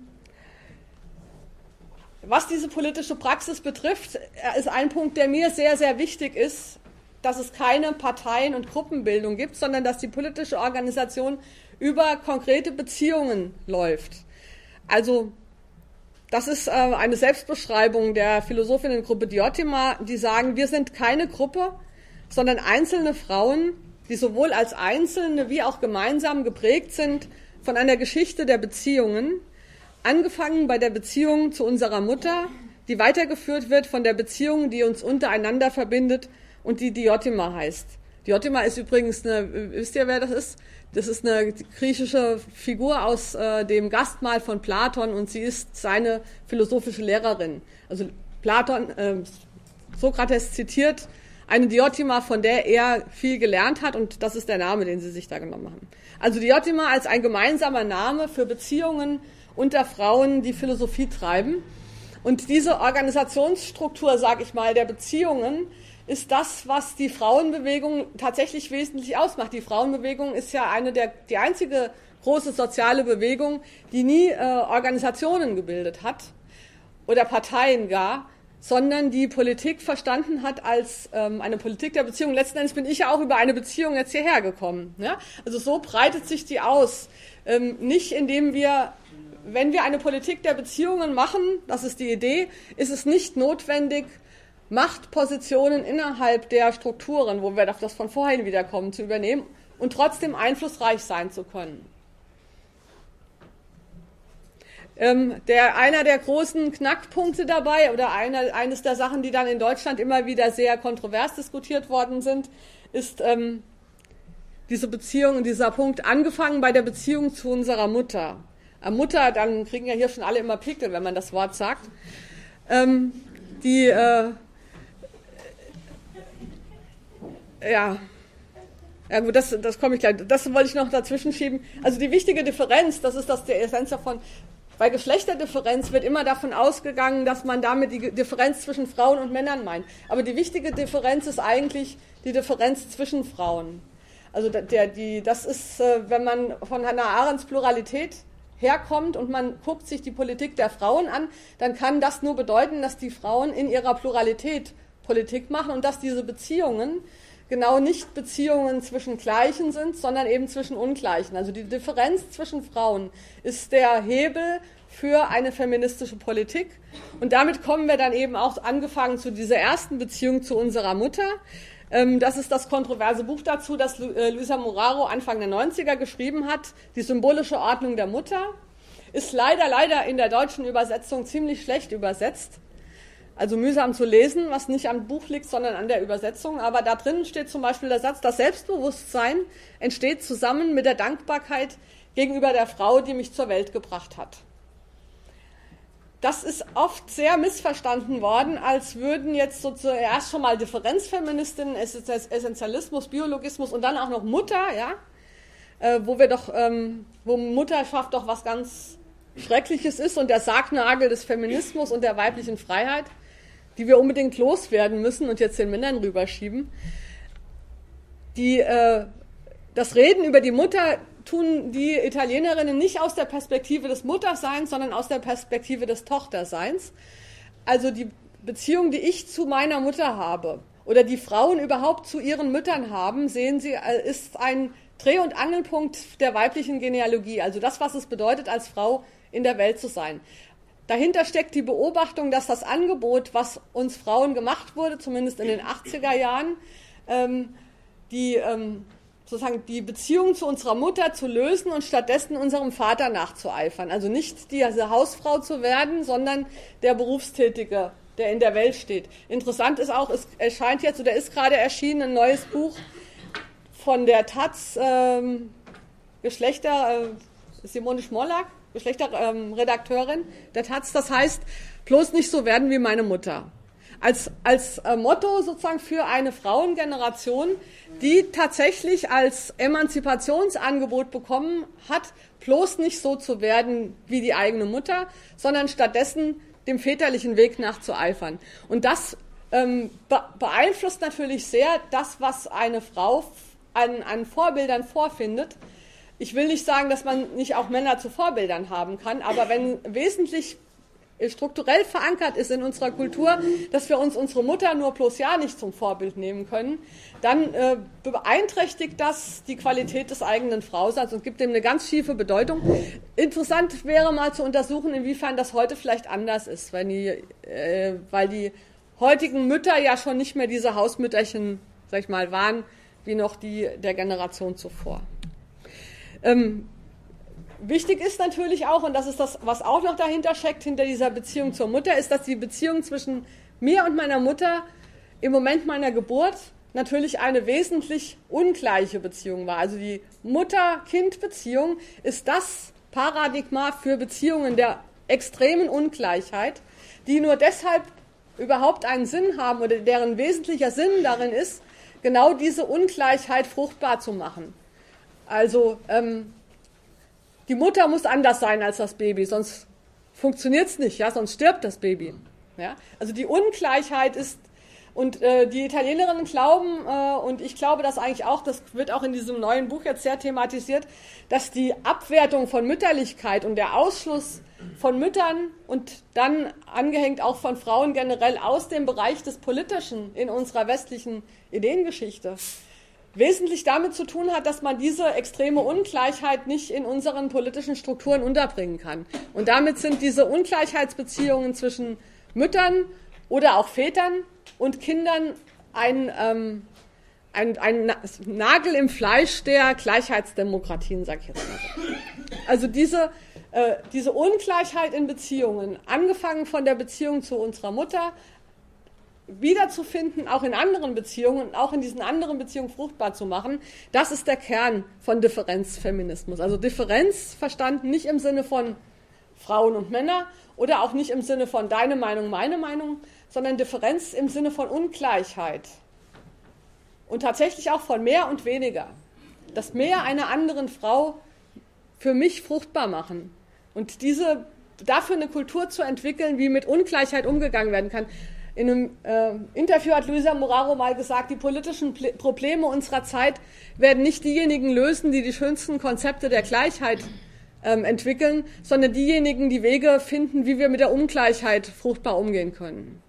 Was diese politische Praxis betrifft, äh, ist ein Punkt, der mir sehr, sehr wichtig ist, dass es keine Parteien- und Gruppenbildung gibt, sondern dass die politische Organisation über konkrete Beziehungen läuft. Also das ist äh, eine Selbstbeschreibung der Philosophinnengruppe Diotima, die sagen, wir sind keine Gruppe, sondern einzelne Frauen, die sowohl als Einzelne wie auch gemeinsam geprägt sind von einer Geschichte der Beziehungen, angefangen bei der Beziehung zu unserer Mutter, die weitergeführt wird von der Beziehung, die uns untereinander verbindet und die Diotima heißt. Diotima ist übrigens eine, wisst ihr, wer das ist? Das ist eine griechische Figur aus äh, dem Gastmahl von Platon und sie ist seine philosophische Lehrerin. Also Platon, äh, Sokrates zitiert eine Diotima, von der er viel gelernt hat und das ist der Name, den sie sich da genommen haben. Also Diotima als ein gemeinsamer Name für Beziehungen unter Frauen, die Philosophie treiben. Und diese Organisationsstruktur, sage ich mal, der Beziehungen ist das, was die Frauenbewegung tatsächlich wesentlich ausmacht. Die Frauenbewegung ist ja eine der, die einzige große soziale Bewegung, die nie äh, Organisationen gebildet hat oder Parteien gar, sondern die Politik verstanden hat als ähm, eine Politik der Beziehung. Letzten Endes bin ich ja auch über eine Beziehung jetzt hierher gekommen. Ja? Also so breitet sich die aus. Ähm, nicht indem wir, wenn wir eine Politik der Beziehungen machen, das ist die Idee, ist es nicht notwendig, Machtpositionen innerhalb der Strukturen, wo wir auf das von vorhin wiederkommen, zu übernehmen und trotzdem einflussreich sein zu können. Ähm, der, einer der großen Knackpunkte dabei oder einer, eines der Sachen, die dann in Deutschland immer wieder sehr kontrovers diskutiert worden sind, ist ähm, diese Beziehung, dieser Punkt, angefangen bei der Beziehung zu unserer Mutter. äh, Mutter, dann kriegen ja hier schon alle immer Pickel, wenn man das Wort sagt. Ähm, die, äh, ja, ja gut, das, das komme ich gleich. Das wollte ich noch dazwischen schieben. Also die wichtige Differenz, das ist das der Essenz davon. Bei Geschlechterdifferenz wird immer davon ausgegangen, dass man damit die Differenz zwischen Frauen und Männern meint. Aber die wichtige Differenz ist eigentlich die Differenz zwischen Frauen. Also der, die, das ist, äh, wenn man von Hannah Arendts Pluralität herkommt und man guckt sich die Politik der Frauen an, dann kann das nur bedeuten, dass die Frauen in ihrer Pluralität Politik machen und dass diese Beziehungen genau nicht Beziehungen zwischen Gleichen sind, sondern eben zwischen Ungleichen. Also die Differenz zwischen Frauen ist der Hebel für eine feministische Politik. Und damit kommen wir dann eben auch angefangen zu dieser ersten Beziehung zu unserer Mutter. Ähm, das ist das kontroverse Buch dazu, das äh, Luisa Moraro Anfang der 90er geschrieben hat, Die symbolische Ordnung der Mutter. Ist leider, leider in der deutschen Übersetzung ziemlich schlecht übersetzt also mühsam zu lesen, was nicht am Buch liegt, sondern an der Übersetzung. Aber da drin steht zum Beispiel der Satz, das Selbstbewusstsein entsteht zusammen mit der Dankbarkeit gegenüber der Frau, die mich zur Welt gebracht hat. Das ist oft sehr missverstanden worden, als würden jetzt so zuerst schon mal Differenzfeministinnen, Essentialismus, Biologismus und dann auch noch Mutter, ja, äh, wo wir doch, ähm, wo Mutterschaft doch was ganz Schreckliches ist und der Sargnagel des Feminismus und der weiblichen Freiheit die wir unbedingt loswerden müssen und jetzt den Männern rüberschieben. Die, äh, das Reden über die Mutter tun die Italienerinnen nicht aus der Perspektive des Mutterseins, sondern aus der Perspektive des Tochterseins. Also die Beziehung, die ich zu meiner Mutter habe oder die Frauen überhaupt zu ihren Müttern haben, sehen Sie, äh, ist ein Dreh- und Angelpunkt der weiblichen Genealogie. Also das, was es bedeutet, als Frau in der Welt zu sein. Dahinter steckt die Beobachtung, dass das Angebot, was uns Frauen gemacht wurde, zumindest in den 80er Jahren, ähm, die, ähm, sozusagen die Beziehung zu unserer Mutter zu lösen und stattdessen unserem Vater nachzueifern. Also nicht diese Hausfrau zu werden, sondern der Berufstätige, der in der Welt steht. Interessant ist auch, es erscheint jetzt, oder ist gerade erschienen, ein neues Buch von der Taz, ähm, Geschlechter, äh, Simone Schmollack, Geschlechterredakteurin der Taz. Das heißt, bloß nicht so werden wie meine Mutter. Als, als äh, Motto sozusagen für eine Frauengeneration, die tatsächlich als Emanzipationsangebot bekommen hat, bloß nicht so zu werden wie die eigene Mutter, sondern stattdessen dem väterlichen Weg nachzueifern. Und das ähm, be beeinflusst natürlich sehr das, was eine Frau an, an Vorbildern vorfindet ich will nicht sagen, dass man nicht auch Männer zu Vorbildern haben kann, aber wenn wesentlich strukturell verankert ist in unserer Kultur, dass wir uns unsere Mutter nur bloß ja nicht zum Vorbild nehmen können, dann äh, beeinträchtigt das die Qualität des eigenen Frauseins und gibt dem eine ganz schiefe Bedeutung. Interessant wäre mal zu untersuchen, inwiefern das heute vielleicht anders ist, weil die, äh, weil die heutigen Mütter ja schon nicht mehr diese Hausmütterchen, sag ich mal, waren, wie noch die der Generation zuvor. Ähm, wichtig ist natürlich auch, und das ist das, was auch noch dahinter steckt, hinter dieser Beziehung zur Mutter, ist, dass die Beziehung zwischen mir und meiner Mutter im Moment meiner Geburt natürlich eine wesentlich ungleiche Beziehung war. Also die Mutter-Kind-Beziehung ist das Paradigma für Beziehungen der extremen Ungleichheit, die nur deshalb überhaupt einen Sinn haben oder deren wesentlicher Sinn darin ist, genau diese Ungleichheit fruchtbar zu machen. Also ähm, die Mutter muss anders sein als das Baby, sonst funktioniert es nicht, ja, sonst stirbt das Baby. Ja? Also die Ungleichheit ist und äh, die Italienerinnen glauben, äh, und ich glaube das eigentlich auch, das wird auch in diesem neuen Buch jetzt sehr thematisiert, dass die Abwertung von Mütterlichkeit und der Ausschluss von Müttern und dann angehängt auch von Frauen generell aus dem Bereich des Politischen in unserer westlichen Ideengeschichte wesentlich damit zu tun hat, dass man diese extreme Ungleichheit nicht in unseren politischen Strukturen unterbringen kann. Und damit sind diese Ungleichheitsbeziehungen zwischen Müttern oder auch Vätern und Kindern ein, ähm, ein, ein Nagel im Fleisch der Gleichheitsdemokratien, sage ich jetzt mal so. Also diese, äh, diese Ungleichheit in Beziehungen, angefangen von der Beziehung zu unserer Mutter, wiederzufinden, auch in anderen Beziehungen und auch in diesen anderen Beziehungen fruchtbar zu machen, das ist der Kern von Differenzfeminismus. Also Differenz verstanden nicht im Sinne von Frauen und Männer oder auch nicht im Sinne von deine Meinung, meine Meinung, sondern Differenz im Sinne von Ungleichheit. Und tatsächlich auch von mehr und weniger. Das Mehr einer anderen Frau für mich fruchtbar machen. Und diese, dafür eine Kultur zu entwickeln, wie mit Ungleichheit umgegangen werden kann. In einem äh, Interview hat Luisa Moraro mal gesagt, die politischen Ple Probleme unserer Zeit werden nicht diejenigen lösen, die die schönsten Konzepte der Gleichheit ähm, entwickeln, sondern diejenigen, die Wege finden, wie wir mit der Ungleichheit fruchtbar umgehen können.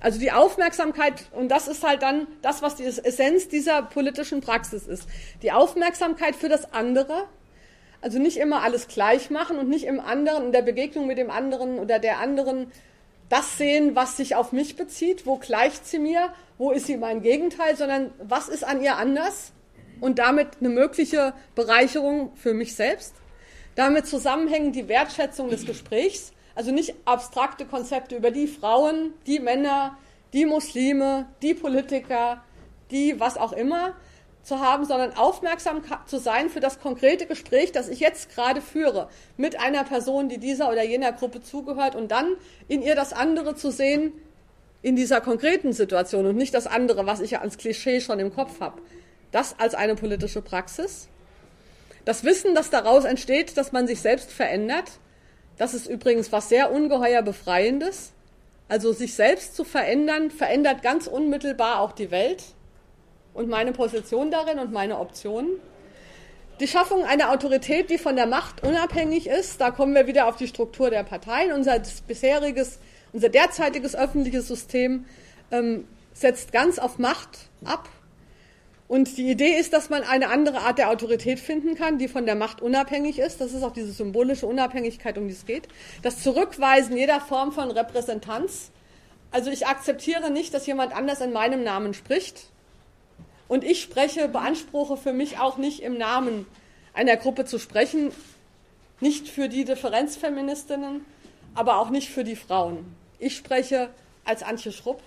Also die Aufmerksamkeit, und das ist halt dann das, was die Essenz dieser politischen Praxis ist. Die Aufmerksamkeit für das andere, also nicht immer alles gleich machen und nicht im anderen, in der Begegnung mit dem anderen oder der anderen das sehen, was sich auf mich bezieht, wo gleicht sie mir, wo ist sie mein Gegenteil, sondern was ist an ihr anders? Und damit eine mögliche Bereicherung für mich selbst. Damit zusammenhängen die Wertschätzung des Gesprächs, also nicht abstrakte Konzepte über die Frauen, die Männer, die Muslime, die Politiker, die was auch immer, zu haben, sondern aufmerksam zu sein für das konkrete Gespräch, das ich jetzt gerade führe, mit einer Person, die dieser oder jener Gruppe zugehört und dann in ihr das andere zu sehen in dieser konkreten Situation und nicht das andere, was ich ja als Klischee schon im Kopf habe. Das als eine politische Praxis. Das Wissen, das daraus entsteht, dass man sich selbst verändert, das ist übrigens was sehr ungeheuer Befreiendes. Also sich selbst zu verändern, verändert ganz unmittelbar auch die Welt und meine Position darin und meine Optionen. Die Schaffung einer Autorität, die von der Macht unabhängig ist, da kommen wir wieder auf die Struktur der Parteien. Unser bisheriges, unser derzeitiges öffentliches System ähm, setzt ganz auf Macht ab. Und die Idee ist, dass man eine andere Art der Autorität finden kann, die von der Macht unabhängig ist. Das ist auch diese symbolische Unabhängigkeit, um die es geht. Das Zurückweisen jeder Form von Repräsentanz. Also ich akzeptiere nicht, dass jemand anders in meinem Namen spricht, und ich spreche, beanspruche für mich auch nicht im Namen einer Gruppe zu sprechen, nicht für die Differenzfeministinnen, aber auch nicht für die Frauen. Ich spreche als Antje Schrupp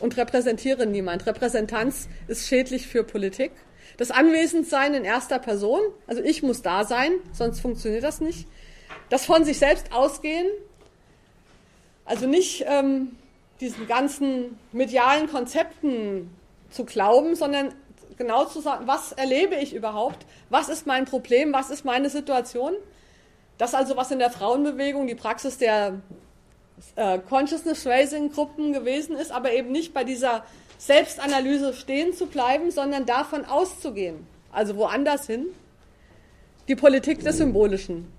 und repräsentiere niemand. Repräsentanz ist schädlich für Politik. Das Anwesendsein in erster Person, also ich muss da sein, sonst funktioniert das nicht. Das von sich selbst ausgehen, also nicht ähm, diesen ganzen medialen Konzepten zu glauben, sondern genau zu sagen, was erlebe ich überhaupt? Was ist mein Problem? Was ist meine Situation? Das also, was in der Frauenbewegung die Praxis der äh, Consciousness Raising Gruppen gewesen ist, aber eben nicht bei dieser Selbstanalyse stehen zu bleiben, sondern davon auszugehen. Also woanders hin. Die Politik des Symbolischen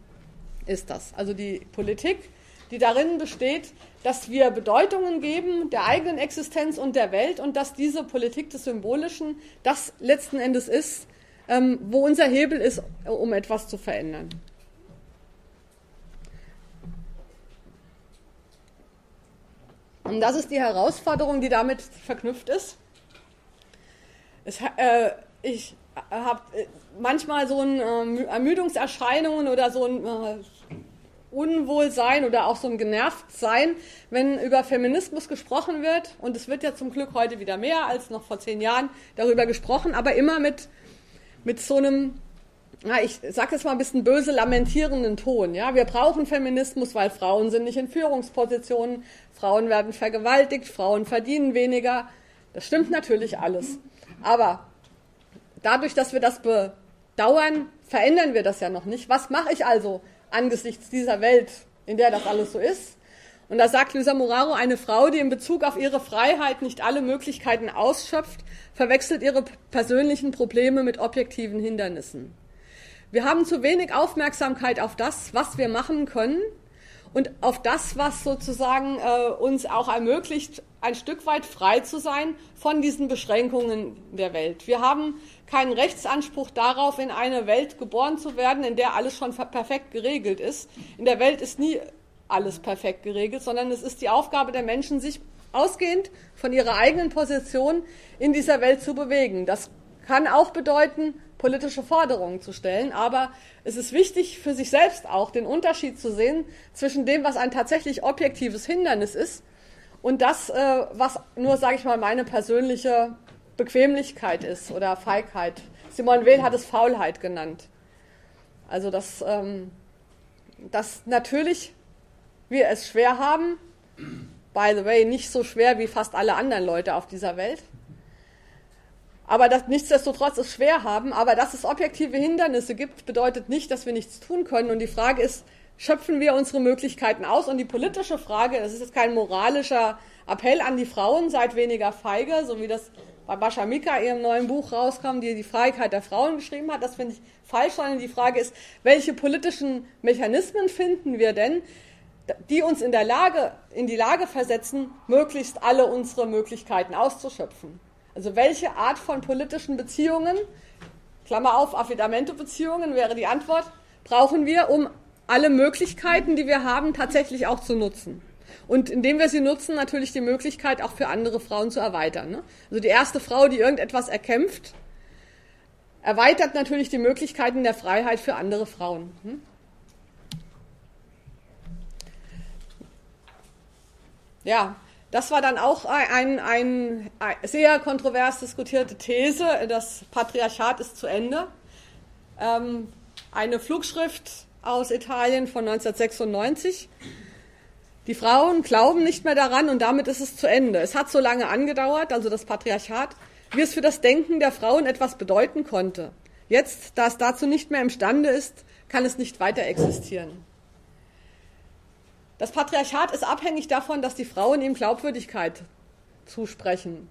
ist das. Also die Politik, die darin besteht, dass wir Bedeutungen geben der eigenen Existenz und der Welt und dass diese Politik des Symbolischen das letzten Endes ist, ähm, wo unser Hebel ist, um etwas zu verändern. Und das ist die Herausforderung, die damit verknüpft ist. Es, äh, ich habe äh, manchmal so ein, äh, Ermüdungserscheinungen oder so ein äh, Unwohlsein oder auch so ein Genervtsein, wenn über Feminismus gesprochen wird. Und es wird ja zum Glück heute wieder mehr als noch vor zehn Jahren darüber gesprochen, aber immer mit, mit so einem, na, ich sage jetzt mal ein bisschen böse, lamentierenden Ton. Ja, wir brauchen Feminismus, weil Frauen sind nicht in Führungspositionen, Frauen werden vergewaltigt, Frauen verdienen weniger. Das stimmt natürlich alles. Aber dadurch, dass wir das bedauern, verändern wir das ja noch nicht. Was mache ich also angesichts dieser Welt, in der das alles so ist. Und da sagt Luisa Moraro, eine Frau, die in Bezug auf ihre Freiheit nicht alle Möglichkeiten ausschöpft, verwechselt ihre persönlichen Probleme mit objektiven Hindernissen. Wir haben zu wenig Aufmerksamkeit auf das, was wir machen können und auf das, was sozusagen äh, uns auch ermöglicht, ein Stück weit frei zu sein von diesen Beschränkungen der Welt. Wir haben keinen Rechtsanspruch darauf, in eine Welt geboren zu werden, in der alles schon perfekt geregelt ist. In der Welt ist nie alles perfekt geregelt, sondern es ist die Aufgabe der Menschen, sich ausgehend von ihrer eigenen Position in dieser Welt zu bewegen. Das kann auch bedeuten, politische Forderungen zu stellen. Aber es ist wichtig für sich selbst auch den Unterschied zu sehen zwischen dem, was ein tatsächlich objektives Hindernis ist und das, äh, was nur, sage ich mal, meine persönliche Bequemlichkeit ist oder Feigheit. Simone Weil hat es Faulheit genannt. Also, dass, ähm, dass natürlich wir es schwer haben, by the way, nicht so schwer wie fast alle anderen Leute auf dieser Welt, aber dass nichtsdestotrotz es schwer haben, aber dass es objektive Hindernisse gibt, bedeutet nicht, dass wir nichts tun können. Und die Frage ist, schöpfen wir unsere Möglichkeiten aus? Und die politische Frage, das ist jetzt kein moralischer Appell an die Frauen, seid weniger feige, so wie das bei Bascha Mika ihrem neuen Buch rauskam, die die Feigheit der Frauen geschrieben hat. Das finde ich falsch, sondern die Frage ist, welche politischen Mechanismen finden wir denn, die uns in der Lage, in die Lage versetzen, möglichst alle unsere Möglichkeiten auszuschöpfen. Also welche Art von politischen Beziehungen, Klammer auf, Affidamento-Beziehungen wäre die Antwort, brauchen wir, um alle Möglichkeiten, die wir haben, tatsächlich auch zu nutzen. Und indem wir sie nutzen, natürlich die Möglichkeit auch für andere Frauen zu erweitern. Ne? Also die erste Frau, die irgendetwas erkämpft, erweitert natürlich die Möglichkeiten der Freiheit für andere Frauen. Hm? Ja, das war dann auch ein, ein, ein, sehr kontrovers diskutierte These, das Patriarchat ist zu Ende. Ähm, eine Flugschrift aus Italien von 1996. Die Frauen glauben nicht mehr daran und damit ist es zu Ende. Es hat so lange angedauert, also das Patriarchat, wie es für das Denken der Frauen etwas bedeuten konnte. Jetzt, da es dazu nicht mehr imstande ist, kann es nicht weiter existieren. Das Patriarchat ist abhängig davon, dass die Frauen ihm Glaubwürdigkeit zusprechen.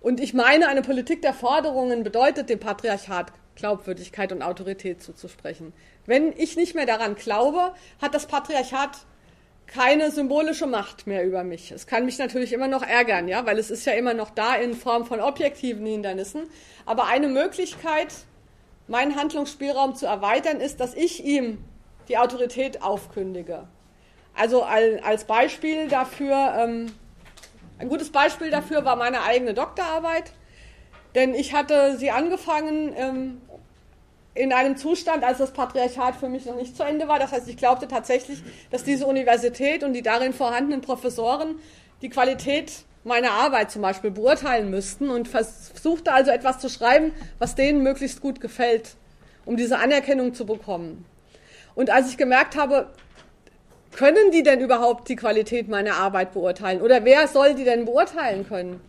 Und ich meine, eine Politik der Forderungen bedeutet dem Patriarchat Glaubwürdigkeit und Autorität zuzusprechen. Wenn ich nicht mehr daran glaube, hat das Patriarchat keine symbolische Macht mehr über mich. Es kann mich natürlich immer noch ärgern, ja, weil es ist ja immer noch da in Form von objektiven Hindernissen. Aber eine Möglichkeit, meinen Handlungsspielraum zu erweitern, ist, dass ich ihm die Autorität aufkündige. Also als Beispiel dafür, ähm, ein gutes Beispiel dafür war meine eigene Doktorarbeit, denn ich hatte sie angefangen ähm, in einem Zustand, als das Patriarchat für mich noch nicht zu Ende war. Das heißt, ich glaubte tatsächlich, dass diese Universität und die darin vorhandenen Professoren die Qualität meiner Arbeit zum Beispiel beurteilen müssten und versuchte also etwas zu schreiben, was denen möglichst gut gefällt, um diese Anerkennung zu bekommen. Und als ich gemerkt habe, können die denn überhaupt die Qualität meiner Arbeit beurteilen? Oder wer soll die denn beurteilen können?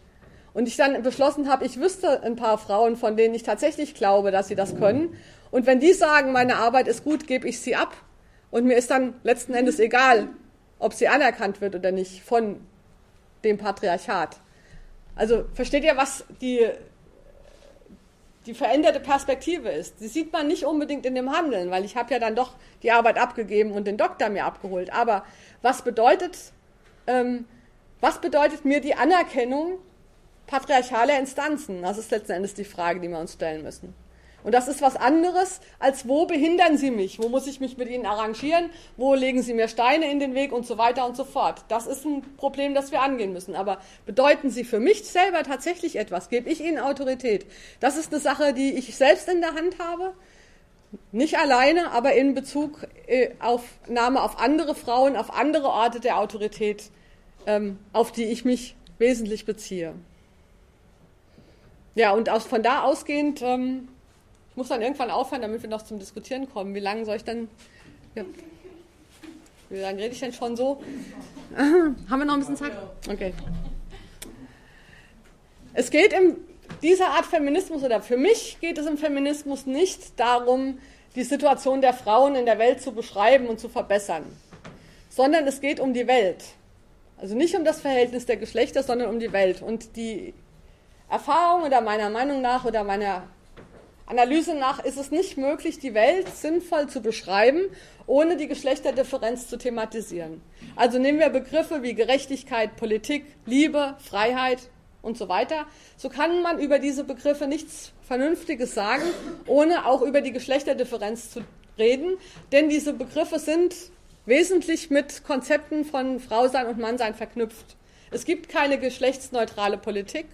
Und ich dann beschlossen habe, ich wüsste ein paar Frauen, von denen ich tatsächlich glaube, dass sie das können. Und wenn die sagen, meine Arbeit ist gut, gebe ich sie ab. Und mir ist dann letzten Endes egal, ob sie anerkannt wird oder nicht von dem Patriarchat. Also versteht ihr, was die die veränderte Perspektive ist. Die sieht man nicht unbedingt in dem Handeln, weil ich habe ja dann doch die Arbeit abgegeben und den Doktor mir abgeholt. Aber was bedeutet, ähm, was bedeutet mir die Anerkennung patriarchaler Instanzen? Das ist letzten Endes die Frage, die wir uns stellen müssen. Und das ist was anderes, als wo behindern Sie mich? Wo muss ich mich mit Ihnen arrangieren? Wo legen Sie mir Steine in den Weg und so weiter und so fort? Das ist ein Problem, das wir angehen müssen. Aber bedeuten Sie für mich selber tatsächlich etwas? Gebe ich Ihnen Autorität? Das ist eine Sache, die ich selbst in der Hand habe. Nicht alleine, aber in Bezug äh, auf Nahme auf andere Frauen, auf andere Orte der Autorität, ähm, auf die ich mich wesentlich beziehe. Ja, und aus, von da ausgehend ähm, muss dann irgendwann aufhören, damit wir noch zum Diskutieren kommen. Wie lange soll ich dann. Ja. Wie lange rede ich denn schon so? Haben wir noch ein bisschen Zeit? Okay. Es geht in dieser Art Feminismus, oder für mich geht es im Feminismus nicht darum, die Situation der Frauen in der Welt zu beschreiben und zu verbessern, sondern es geht um die Welt. Also nicht um das Verhältnis der Geschlechter, sondern um die Welt. Und die Erfahrung oder meiner Meinung nach oder meiner Analyse nach ist es nicht möglich, die Welt sinnvoll zu beschreiben, ohne die Geschlechterdifferenz zu thematisieren. Also nehmen wir Begriffe wie Gerechtigkeit, Politik, Liebe, Freiheit und so weiter. So kann man über diese Begriffe nichts Vernünftiges sagen, ohne auch über die Geschlechterdifferenz zu reden, denn diese Begriffe sind wesentlich mit Konzepten von Frausein und Mannsein verknüpft. Es gibt keine geschlechtsneutrale Politik.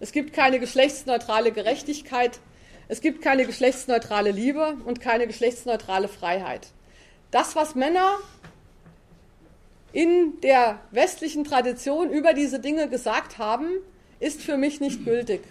es gibt keine geschlechtsneutrale Gerechtigkeit, es gibt keine geschlechtsneutrale Liebe und keine geschlechtsneutrale Freiheit. Das, was Männer in der westlichen Tradition über diese Dinge gesagt haben, ist für mich nicht gültig.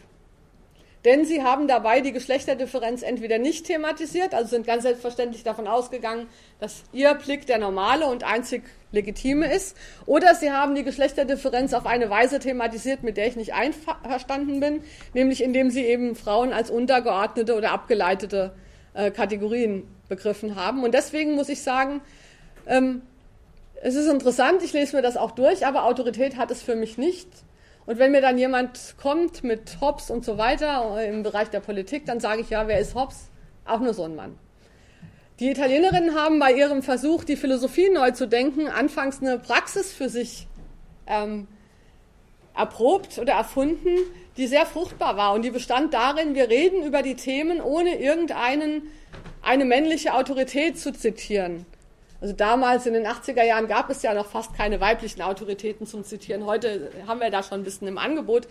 Denn sie haben dabei die Geschlechterdifferenz entweder nicht thematisiert, also sind ganz selbstverständlich davon ausgegangen, dass ihr Blick der normale und einzig legitime ist, oder sie haben die Geschlechterdifferenz auf eine Weise thematisiert, mit der ich nicht einverstanden bin, nämlich indem sie eben Frauen als untergeordnete oder abgeleitete äh, Kategorien begriffen haben. Und deswegen muss ich sagen, ähm, es ist interessant, ich lese mir das auch durch, aber Autorität hat es für mich nicht. Und wenn mir dann jemand kommt mit Hobbes und so weiter äh, im Bereich der Politik, dann sage ich ja, wer ist Hobbes? Auch nur so ein Mann. Die Italienerinnen haben bei ihrem Versuch, die Philosophie neu zu denken, anfangs eine Praxis für sich ähm, erprobt oder erfunden, die sehr fruchtbar war. Und die bestand darin, wir reden über die Themen, ohne irgendeinen eine männliche Autorität zu zitieren. Also damals in den 80er Jahren gab es ja noch fast keine weiblichen Autoritäten zum Zitieren. Heute haben wir da schon ein bisschen im Angebot.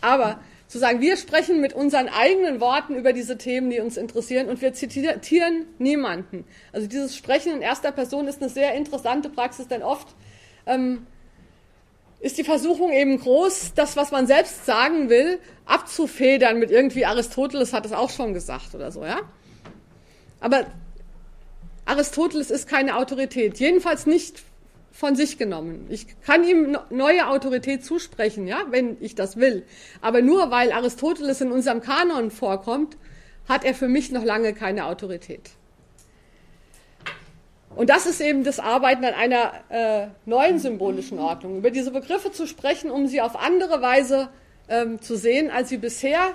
Aber zu sagen, wir sprechen mit unseren eigenen Worten über diese Themen, die uns interessieren und wir zitieren niemanden. Also dieses Sprechen in erster Person ist eine sehr interessante Praxis, denn oft ähm, ist die Versuchung eben groß, das, was man selbst sagen will, abzufedern mit irgendwie Aristoteles hat es auch schon gesagt oder so, ja. Aber Aristoteles ist keine Autorität, jedenfalls nicht von sich genommen. Ich kann ihm neue Autorität zusprechen, ja, wenn ich das will. Aber nur weil Aristoteles in unserem Kanon vorkommt, hat er für mich noch lange keine Autorität. Und das ist eben das Arbeiten an einer äh, neuen symbolischen Ordnung, über diese Begriffe zu sprechen, um sie auf andere Weise ähm, zu sehen, als sie bisher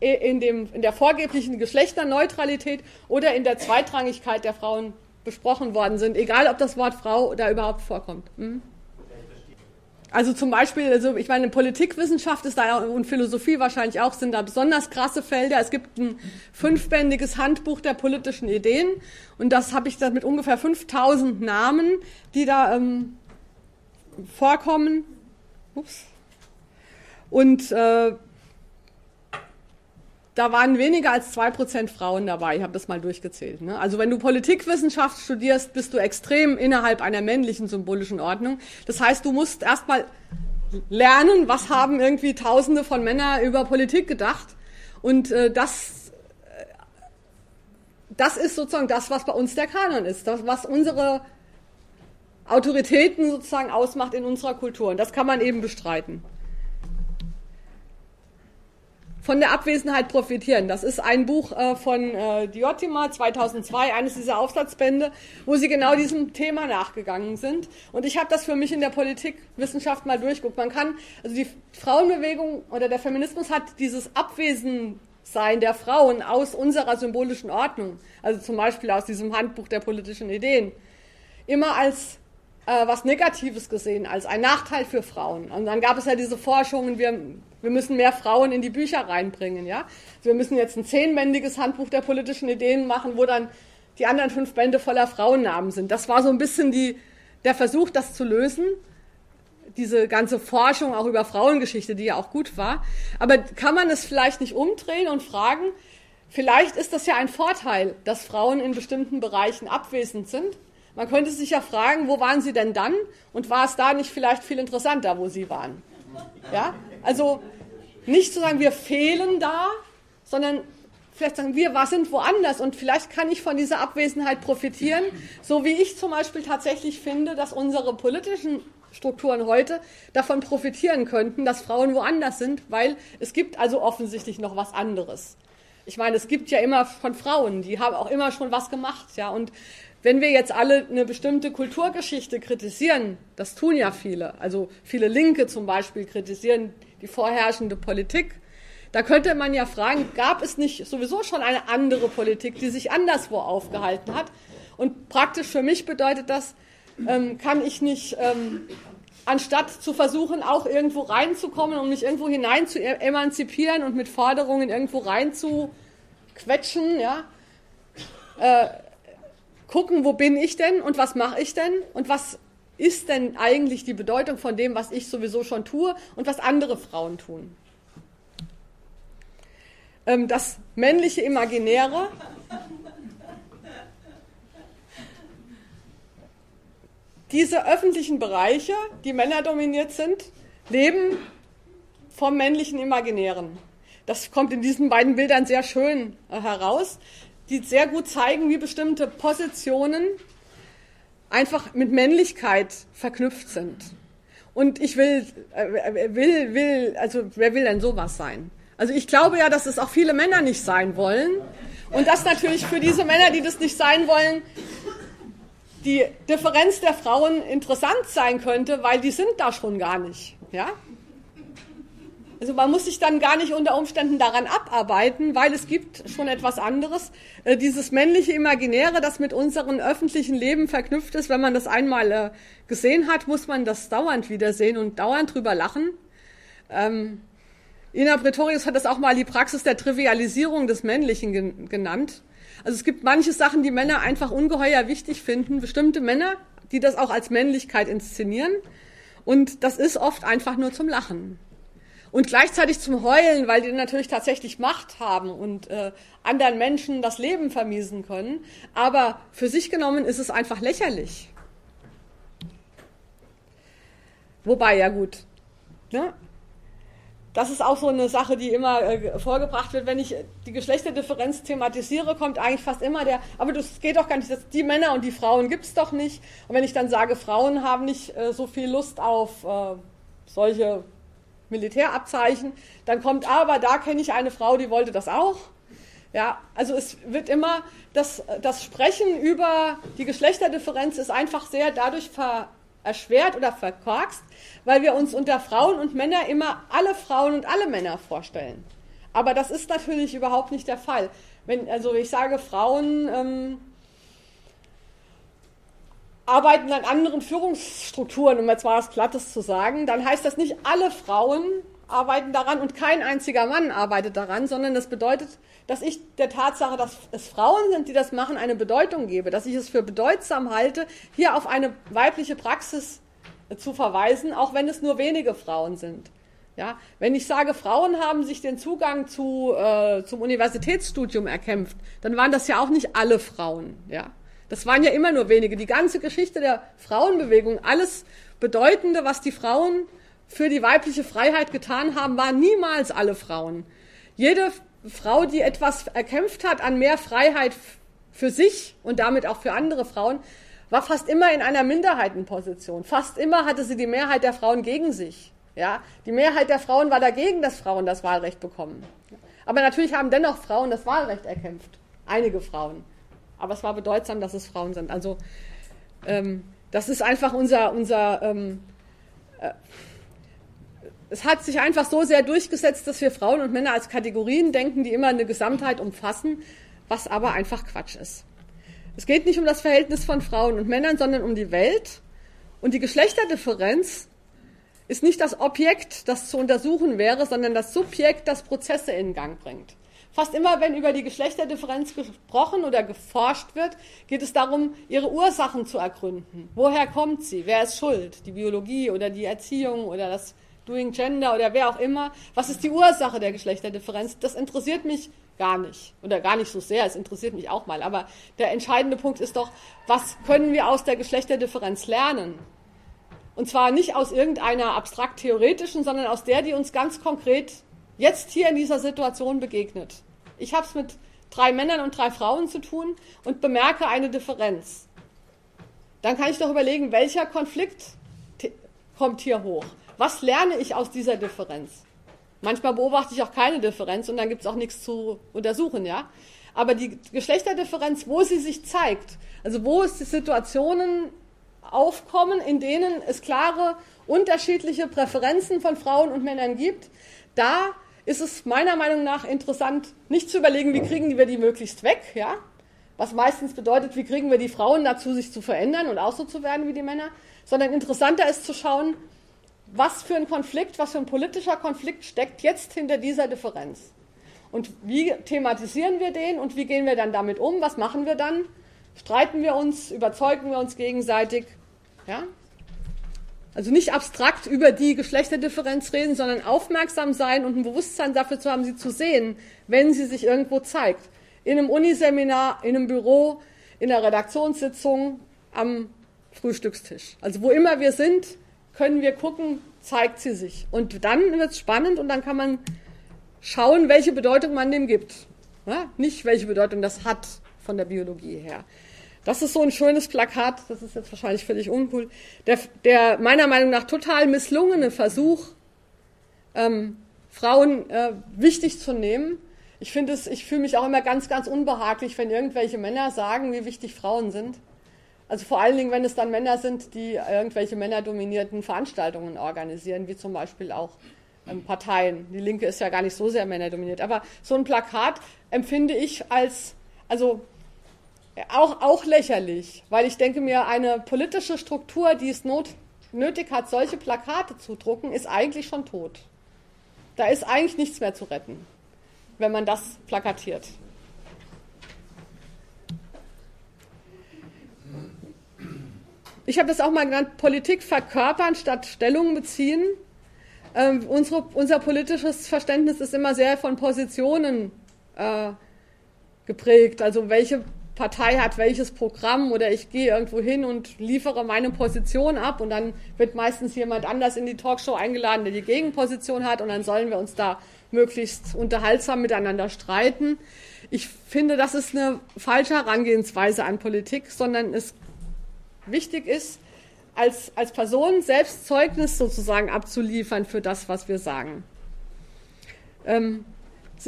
in, dem, in der vorgeblichen Geschlechterneutralität oder in der Zweitrangigkeit der Frauen besprochen worden sind, egal ob das Wort Frau da überhaupt vorkommt. Hm? Also zum Beispiel, also ich meine, Politikwissenschaft ist da und Philosophie wahrscheinlich auch, sind da besonders krasse Felder. Es gibt ein fünfbändiges Handbuch der politischen Ideen und das habe ich da mit ungefähr 5000 Namen, die da ähm, vorkommen. Ups. Und äh, da waren weniger als zwei Prozent Frauen dabei. Ich habe das mal durchgezählt. Ne? Also wenn du Politikwissenschaft studierst, bist du extrem innerhalb einer männlichen symbolischen Ordnung. Das heißt, du musst erstmal lernen, was haben irgendwie Tausende von Männern über Politik gedacht. Und äh, das, äh, das ist sozusagen das, was bei uns der Kanon ist, das, was unsere Autoritäten sozusagen ausmacht in unserer Kultur. Und das kann man eben bestreiten von der Abwesenheit profitieren. Das ist ein Buch äh, von äh, Diotima 2002, eines dieser Aufsatzbände, wo sie genau diesem Thema nachgegangen sind. Und ich habe das für mich in der Politikwissenschaft mal durchguckt. Man kann, also die Frauenbewegung oder der Feminismus hat dieses Abwesensein der Frauen aus unserer symbolischen Ordnung, also zum Beispiel aus diesem Handbuch der politischen Ideen, immer als äh, was Negatives gesehen, als ein Nachteil für Frauen. Und dann gab es ja diese Forschungen, wir, wir müssen mehr Frauen in die Bücher reinbringen. Ja? Also wir müssen jetzt ein zehnbändiges Handbuch der politischen Ideen machen, wo dann die anderen fünf Bände voller Frauennamen sind. Das war so ein bisschen die, der Versuch, das zu lösen. Diese ganze Forschung auch über Frauengeschichte, die ja auch gut war. Aber kann man es vielleicht nicht umdrehen und fragen, vielleicht ist das ja ein Vorteil, dass Frauen in bestimmten Bereichen abwesend sind man könnte sich ja fragen, wo waren sie denn dann? Und war es da nicht vielleicht viel interessanter, wo sie waren? Ja? Also nicht zu sagen, wir fehlen da, sondern vielleicht sagen wir, was sind woanders? Und vielleicht kann ich von dieser Abwesenheit profitieren, so wie ich zum Beispiel tatsächlich finde, dass unsere politischen Strukturen heute davon profitieren könnten, dass Frauen woanders sind, weil es gibt also offensichtlich noch was anderes. Ich meine, es gibt ja immer von Frauen, die haben auch immer schon was gemacht, ja. Und wenn wir jetzt alle eine bestimmte Kulturgeschichte kritisieren, das tun ja viele, also viele Linke zum Beispiel kritisieren die vorherrschende Politik, da könnte man ja fragen, gab es nicht sowieso schon eine andere Politik, die sich anderswo aufgehalten hat? Und praktisch für mich bedeutet das, ähm, kann ich nicht, ähm, anstatt zu versuchen, auch irgendwo reinzukommen, um mich irgendwo hinein zu e-, emanzipieren und mit Forderungen irgendwo reinzuquetschen, ja, äh, gucken, wo bin ich denn und was mache ich denn und was ist denn eigentlich die Bedeutung von dem, was ich sowieso schon tue und was andere Frauen tun. ähm, das männliche Imaginäre. Diese öffentlichen Bereiche, die männerdominiert sind, leben vom männlichen Imaginären. Das kommt in diesen beiden Bildern sehr schön äh, heraus, die sehr gut zeigen, wie bestimmte Positionen einfach mit Männlichkeit verknüpft sind. Und ich will, äh, will, will, also wer will denn sowas sein? Also ich glaube ja, dass es auch viele Männer nicht sein wollen. Und dass natürlich für diese Männer, die das nicht sein wollen, die Differenz der Frauen interessant sein könnte, weil die sind da schon gar nicht. Ja? Also man muss sich dann gar nicht unter Umständen daran abarbeiten, weil es gibt schon etwas anderes. Äh, dieses männliche Imaginäre, das mit unserem öffentlichen Leben verknüpft ist, wenn man das einmal äh, gesehen hat, muss man das dauernd wiedersehen und dauernd drüber lachen. Ähm, Ina Pretorius hat das auch mal die Praxis der Trivialisierung des Männlichen gen genannt. Also es gibt manche Sachen, die Männer einfach ungeheuer wichtig finden, bestimmte Männer, die das auch als Männlichkeit inszenieren. Und das ist oft einfach nur zum Lachen und gleichzeitig zum Heulen, weil die natürlich tatsächlich Macht haben und äh, anderen Menschen das Leben vermiesen können. Aber für sich genommen ist es einfach lächerlich. Wobei, ja gut, ne? das ist auch so eine Sache, die immer äh, vorgebracht wird, wenn ich die Geschlechterdifferenz thematisiere, kommt eigentlich fast immer der, aber das geht doch gar nicht, das, die Männer und die Frauen gibt es doch nicht. Und wenn ich dann sage, Frauen haben nicht äh, so viel Lust auf äh, solche Militärabzeichen. Dann kommt aber, da kenne ich eine Frau, die wollte das auch. Ja, also es wird immer, das, das Sprechen über die Geschlechterdifferenz ist einfach sehr dadurch ver, erschwert oder verkorkst, weil wir uns unter Frauen und Männer immer alle Frauen und alle Männer vorstellen. Aber das ist natürlich überhaupt nicht der Fall. Wenn, also ich sage Frauen, ähm, arbeiten an anderen Führungsstrukturen, um jetzt mal was Plattes zu sagen, dann heißt das nicht, alle Frauen arbeiten daran und kein einziger Mann arbeitet daran, sondern das bedeutet, dass ich der Tatsache, dass es Frauen sind, die das machen, eine Bedeutung gebe, dass ich es für bedeutsam halte, hier auf eine weibliche Praxis äh, zu verweisen, auch wenn es nur wenige Frauen sind. Ja, wenn ich sage, Frauen haben sich den Zugang zu, äh, zum Universitätsstudium erkämpft, dann waren das ja auch nicht alle Frauen. Ja, das waren ja immer nur wenige. Die ganze Geschichte der Frauenbewegung, alles Bedeutende, was die Frauen für die weibliche Freiheit getan haben, waren niemals alle Frauen. Jede Frau, die etwas erkämpft hat an mehr Freiheit für sich und damit auch für andere Frauen, war fast immer in einer Minderheitenposition. Fast immer hatte sie die Mehrheit der Frauen gegen sich. Ja, die Mehrheit der Frauen war dagegen, dass Frauen das Wahlrecht bekommen. Aber natürlich haben dennoch Frauen das Wahlrecht erkämpft. Einige Frauen aber es war bedeutsam, dass es Frauen sind. Also ähm, das ist einfach unser, unser ähm, äh, es hat sich einfach so sehr durchgesetzt, dass wir Frauen und Männer als Kategorien denken, die immer eine Gesamtheit umfassen, was aber einfach Quatsch ist. Es geht nicht um das Verhältnis von Frauen und Männern, sondern um die Welt. Und die Geschlechterdifferenz ist nicht das Objekt, das zu untersuchen wäre, sondern das Subjekt, das Prozesse in Gang bringt. Fast immer, wenn über die Geschlechterdifferenz gesprochen oder geforscht wird, geht es darum, ihre Ursachen zu ergründen. Woher kommt sie? Wer ist schuld? Die Biologie oder die Erziehung oder das Doing Gender oder wer auch immer. Was ist die Ursache der Geschlechterdifferenz? Das interessiert mich gar nicht oder gar nicht so sehr. Es interessiert mich auch mal. Aber der entscheidende Punkt ist doch, was können wir aus der Geschlechterdifferenz lernen? Und zwar nicht aus irgendeiner abstrakt theoretischen, sondern aus der, die uns ganz konkret jetzt hier in dieser Situation begegnet. Ich habe es mit drei Männern und drei Frauen zu tun und bemerke eine Differenz. Dann kann ich doch überlegen, welcher Konflikt kommt hier hoch? Was lerne ich aus dieser Differenz? Manchmal beobachte ich auch keine Differenz und dann gibt es auch nichts zu untersuchen, ja. Aber die Geschlechterdifferenz, wo sie sich zeigt, also wo es die Situationen aufkommen, in denen es klare unterschiedliche Präferenzen von Frauen und Männern gibt, da ist es meiner Meinung nach interessant, nicht zu überlegen, wie kriegen wir die möglichst weg, ja? Was meistens bedeutet, wie kriegen wir die Frauen dazu, sich zu verändern und auch so zu werden wie die Männer, sondern interessanter ist zu schauen, was für ein Konflikt, was für ein politischer Konflikt steckt jetzt hinter dieser Differenz. Und wie thematisieren wir den und wie gehen wir dann damit um? Was machen wir dann? Streiten wir uns? Überzeugen wir uns gegenseitig? Ja? Also nicht abstrakt über die Geschlechterdifferenz reden, sondern aufmerksam sein und ein Bewusstsein dafür zu haben, sie zu sehen, wenn sie sich irgendwo zeigt. In einem Uniseminar, in einem Büro, in einer Redaktionssitzung, am Frühstückstisch. Also wo immer wir sind, können wir gucken, zeigt sie sich. Und dann wird es spannend und dann kann man schauen, welche Bedeutung man dem gibt. Ja? Nicht welche Bedeutung das hat von der Biologie her. Das ist so ein schönes Plakat, das ist jetzt wahrscheinlich völlig uncool. Der, der meiner Meinung nach total misslungene Versuch, ähm, Frauen äh, wichtig zu nehmen. Ich finde es, ich fühle mich auch immer ganz, ganz unbehaglich, wenn irgendwelche Männer sagen, wie wichtig Frauen sind. Also vor allen Dingen, wenn es dann Männer sind, die irgendwelche männerdominierten Veranstaltungen organisieren, wie zum Beispiel auch ähm, Parteien. Die Linke ist ja gar nicht so sehr männerdominiert. Aber so ein Plakat empfinde ich als, also auch, auch lächerlich, weil ich denke mir, eine politische Struktur, die es not, nötig hat, solche Plakate zu drucken, ist eigentlich schon tot. Da ist eigentlich nichts mehr zu retten, wenn man das plakatiert. Ich habe das auch mal genannt, Politik verkörpern statt Stellung beziehen. Ähm, unsere, unser politisches Verständnis ist immer sehr von Positionen äh, geprägt. Also welche Partei hat welches Programm oder ich gehe irgendwo hin und liefere meine Position ab und dann wird meistens jemand anders in die Talkshow eingeladen, der die Gegenposition hat und dann sollen wir uns da möglichst unterhaltsam miteinander streiten. Ich finde, das ist eine falsche Herangehensweise an Politik, sondern es wichtig ist, als, als Person selbst Zeugnis sozusagen abzuliefern für das, was wir sagen. Ähm,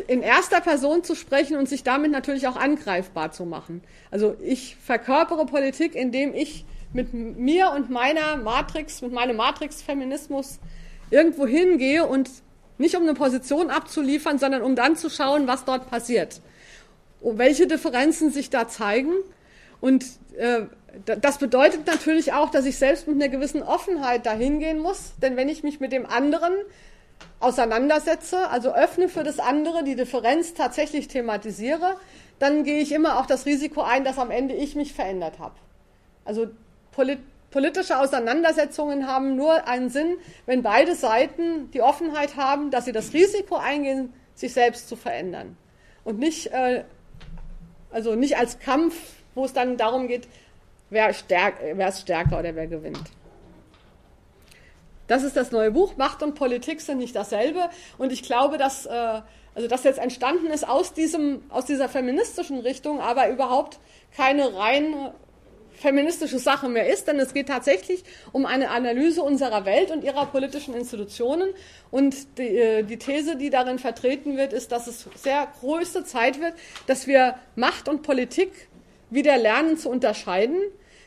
in erster Person zu sprechen und sich damit natürlich auch angreifbar zu machen. Also ich verkörpere Politik, indem ich mit mir und meiner Matrix, mit meinem Matrix-Feminismus irgendwo hingehe und nicht um eine Position abzuliefern, sondern um dann zu schauen, was dort passiert. Und welche Differenzen sich da zeigen. Und äh, das bedeutet natürlich auch, dass ich selbst mit einer gewissen Offenheit dahin gehen muss. Denn wenn ich mich mit dem anderen auseinandersetze, also öffne für das andere, die Differenz tatsächlich thematisiere, dann gehe ich immer auch das Risiko ein, dass am Ende ich mich verändert habe. Also polit politische Auseinandersetzungen haben nur einen Sinn, wenn beide Seiten die Offenheit haben, dass sie das Risiko eingehen, sich selbst zu verändern. Und nicht, äh, also nicht als Kampf, wo es dann darum geht, wer, stärk, wer ist stärker oder wer gewinnt. Das ist das neue Buch. Macht und Politik sind nicht dasselbe. Und ich glaube, dass, äh, also das jetzt entstanden ist aus, diesem, aus dieser feministischen Richtung, aber überhaupt keine rein feministische Sache mehr ist, denn es geht tatsächlich um eine Analyse unserer Welt und ihrer politischen Institutionen. Und die, äh, die These, die darin vertreten wird, ist, dass es sehr größte Zeit wird, dass wir Macht und Politik wieder lernen zu unterscheiden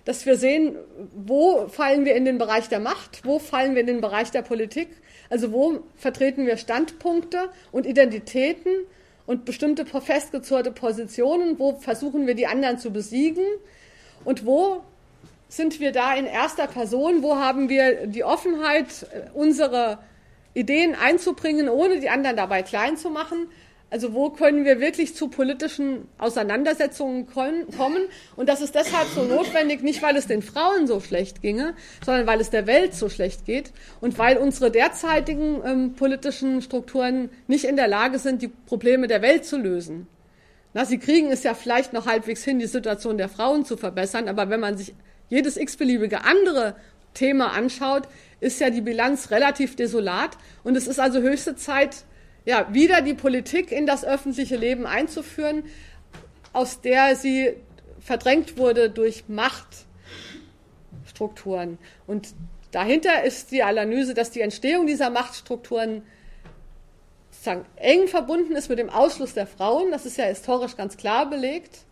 dass wir sehen, wo fallen wir in den Bereich der Macht, wo fallen wir in den Bereich der Politik, also wo vertreten wir Standpunkte und Identitäten und bestimmte festgezurrte Positionen, wo versuchen wir die anderen zu besiegen und wo sind wir da in erster Person, wo haben wir die Offenheit, unsere Ideen einzubringen, ohne die anderen dabei klein zu machen. Also wo können wir wirklich zu politischen Auseinandersetzungen kommen? Und das ist deshalb so notwendig, nicht weil es den Frauen so schlecht ginge, sondern weil es der Welt so schlecht geht und weil unsere derzeitigen ähm, politischen Strukturen nicht in der Lage sind, die Probleme der Welt zu lösen. Na, sie kriegen es ja vielleicht noch halbwegs hin, die Situation der Frauen zu verbessern, aber wenn man sich jedes x-beliebige andere Thema anschaut, ist ja die Bilanz relativ desolat und es ist also höchste Zeit, ja, wieder die Politik in das öffentliche Leben einzuführen, aus der sie verdrängt wurde durch Machtstrukturen. Und dahinter ist die Analyse, dass die Entstehung dieser Machtstrukturen sozusagen eng verbunden ist mit dem Ausschluss der Frauen. Das ist ja historisch ganz klar belegt.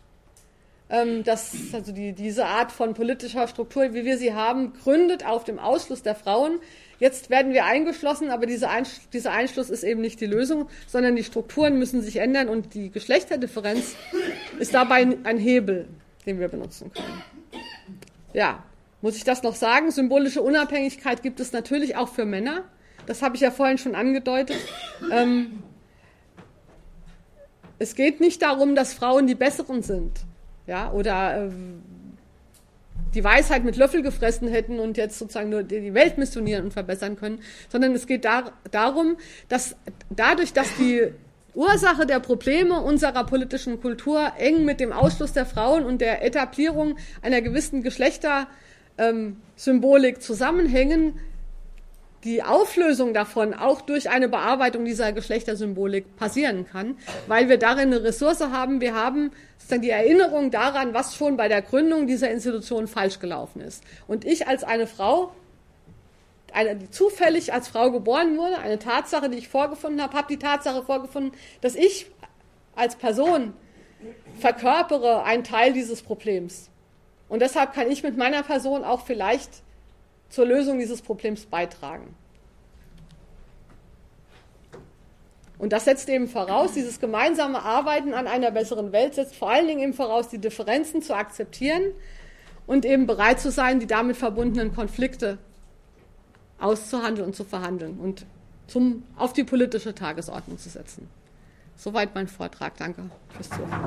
Ähm, dass also die, diese Art von politischer Struktur, wie wir sie haben, gründet auf dem Ausschluss der Frauen. Jetzt werden wir eingeschlossen, aber diese Einsch dieser Einschluss ist eben nicht die Lösung, sondern die Strukturen müssen sich ändern und die Geschlechterdifferenz ist dabei ein Hebel, den wir benutzen können. Ja, muss ich das noch sagen? Symbolische Unabhängigkeit gibt es natürlich auch für Männer. Das habe ich ja vorhin schon angedeutet. Ähm, es geht nicht darum, dass Frauen die Besseren sind, ja, oder äh, die Weisheit mit Löffel gefressen hätten und jetzt sozusagen nur die Welt missionieren und verbessern können, sondern es geht da, darum, dass dadurch, dass die Ursache der Probleme unserer politischen Kultur eng mit dem Ausschluss der Frauen und der Etablierung einer gewissen Geschlechtersymbolik zusammenhängen, die Auflösung davon auch durch eine Bearbeitung dieser Geschlechtersymbolik passieren kann, weil wir darin eine Ressource haben. Wir haben sozusagen die Erinnerung daran, was schon bei der Gründung dieser Institution falsch gelaufen ist. Und ich als eine Frau, eine, die zufällig als Frau geboren wurde, eine Tatsache, die ich vorgefunden habe, habe die Tatsache vorgefunden, dass ich als Person verkörpere einen Teil dieses Problems. Und deshalb kann ich mit meiner Person auch vielleicht zur Lösung dieses Problems beitragen. Und das setzt eben voraus, dieses gemeinsame Arbeiten an einer besseren Welt setzt vor allen Dingen eben voraus, die Differenzen zu akzeptieren und eben bereit zu sein, die damit verbundenen Konflikte auszuhandeln und zu verhandeln und zum, auf die politische Tagesordnung zu setzen. Soweit mein Vortrag. Danke fürs Zuhören.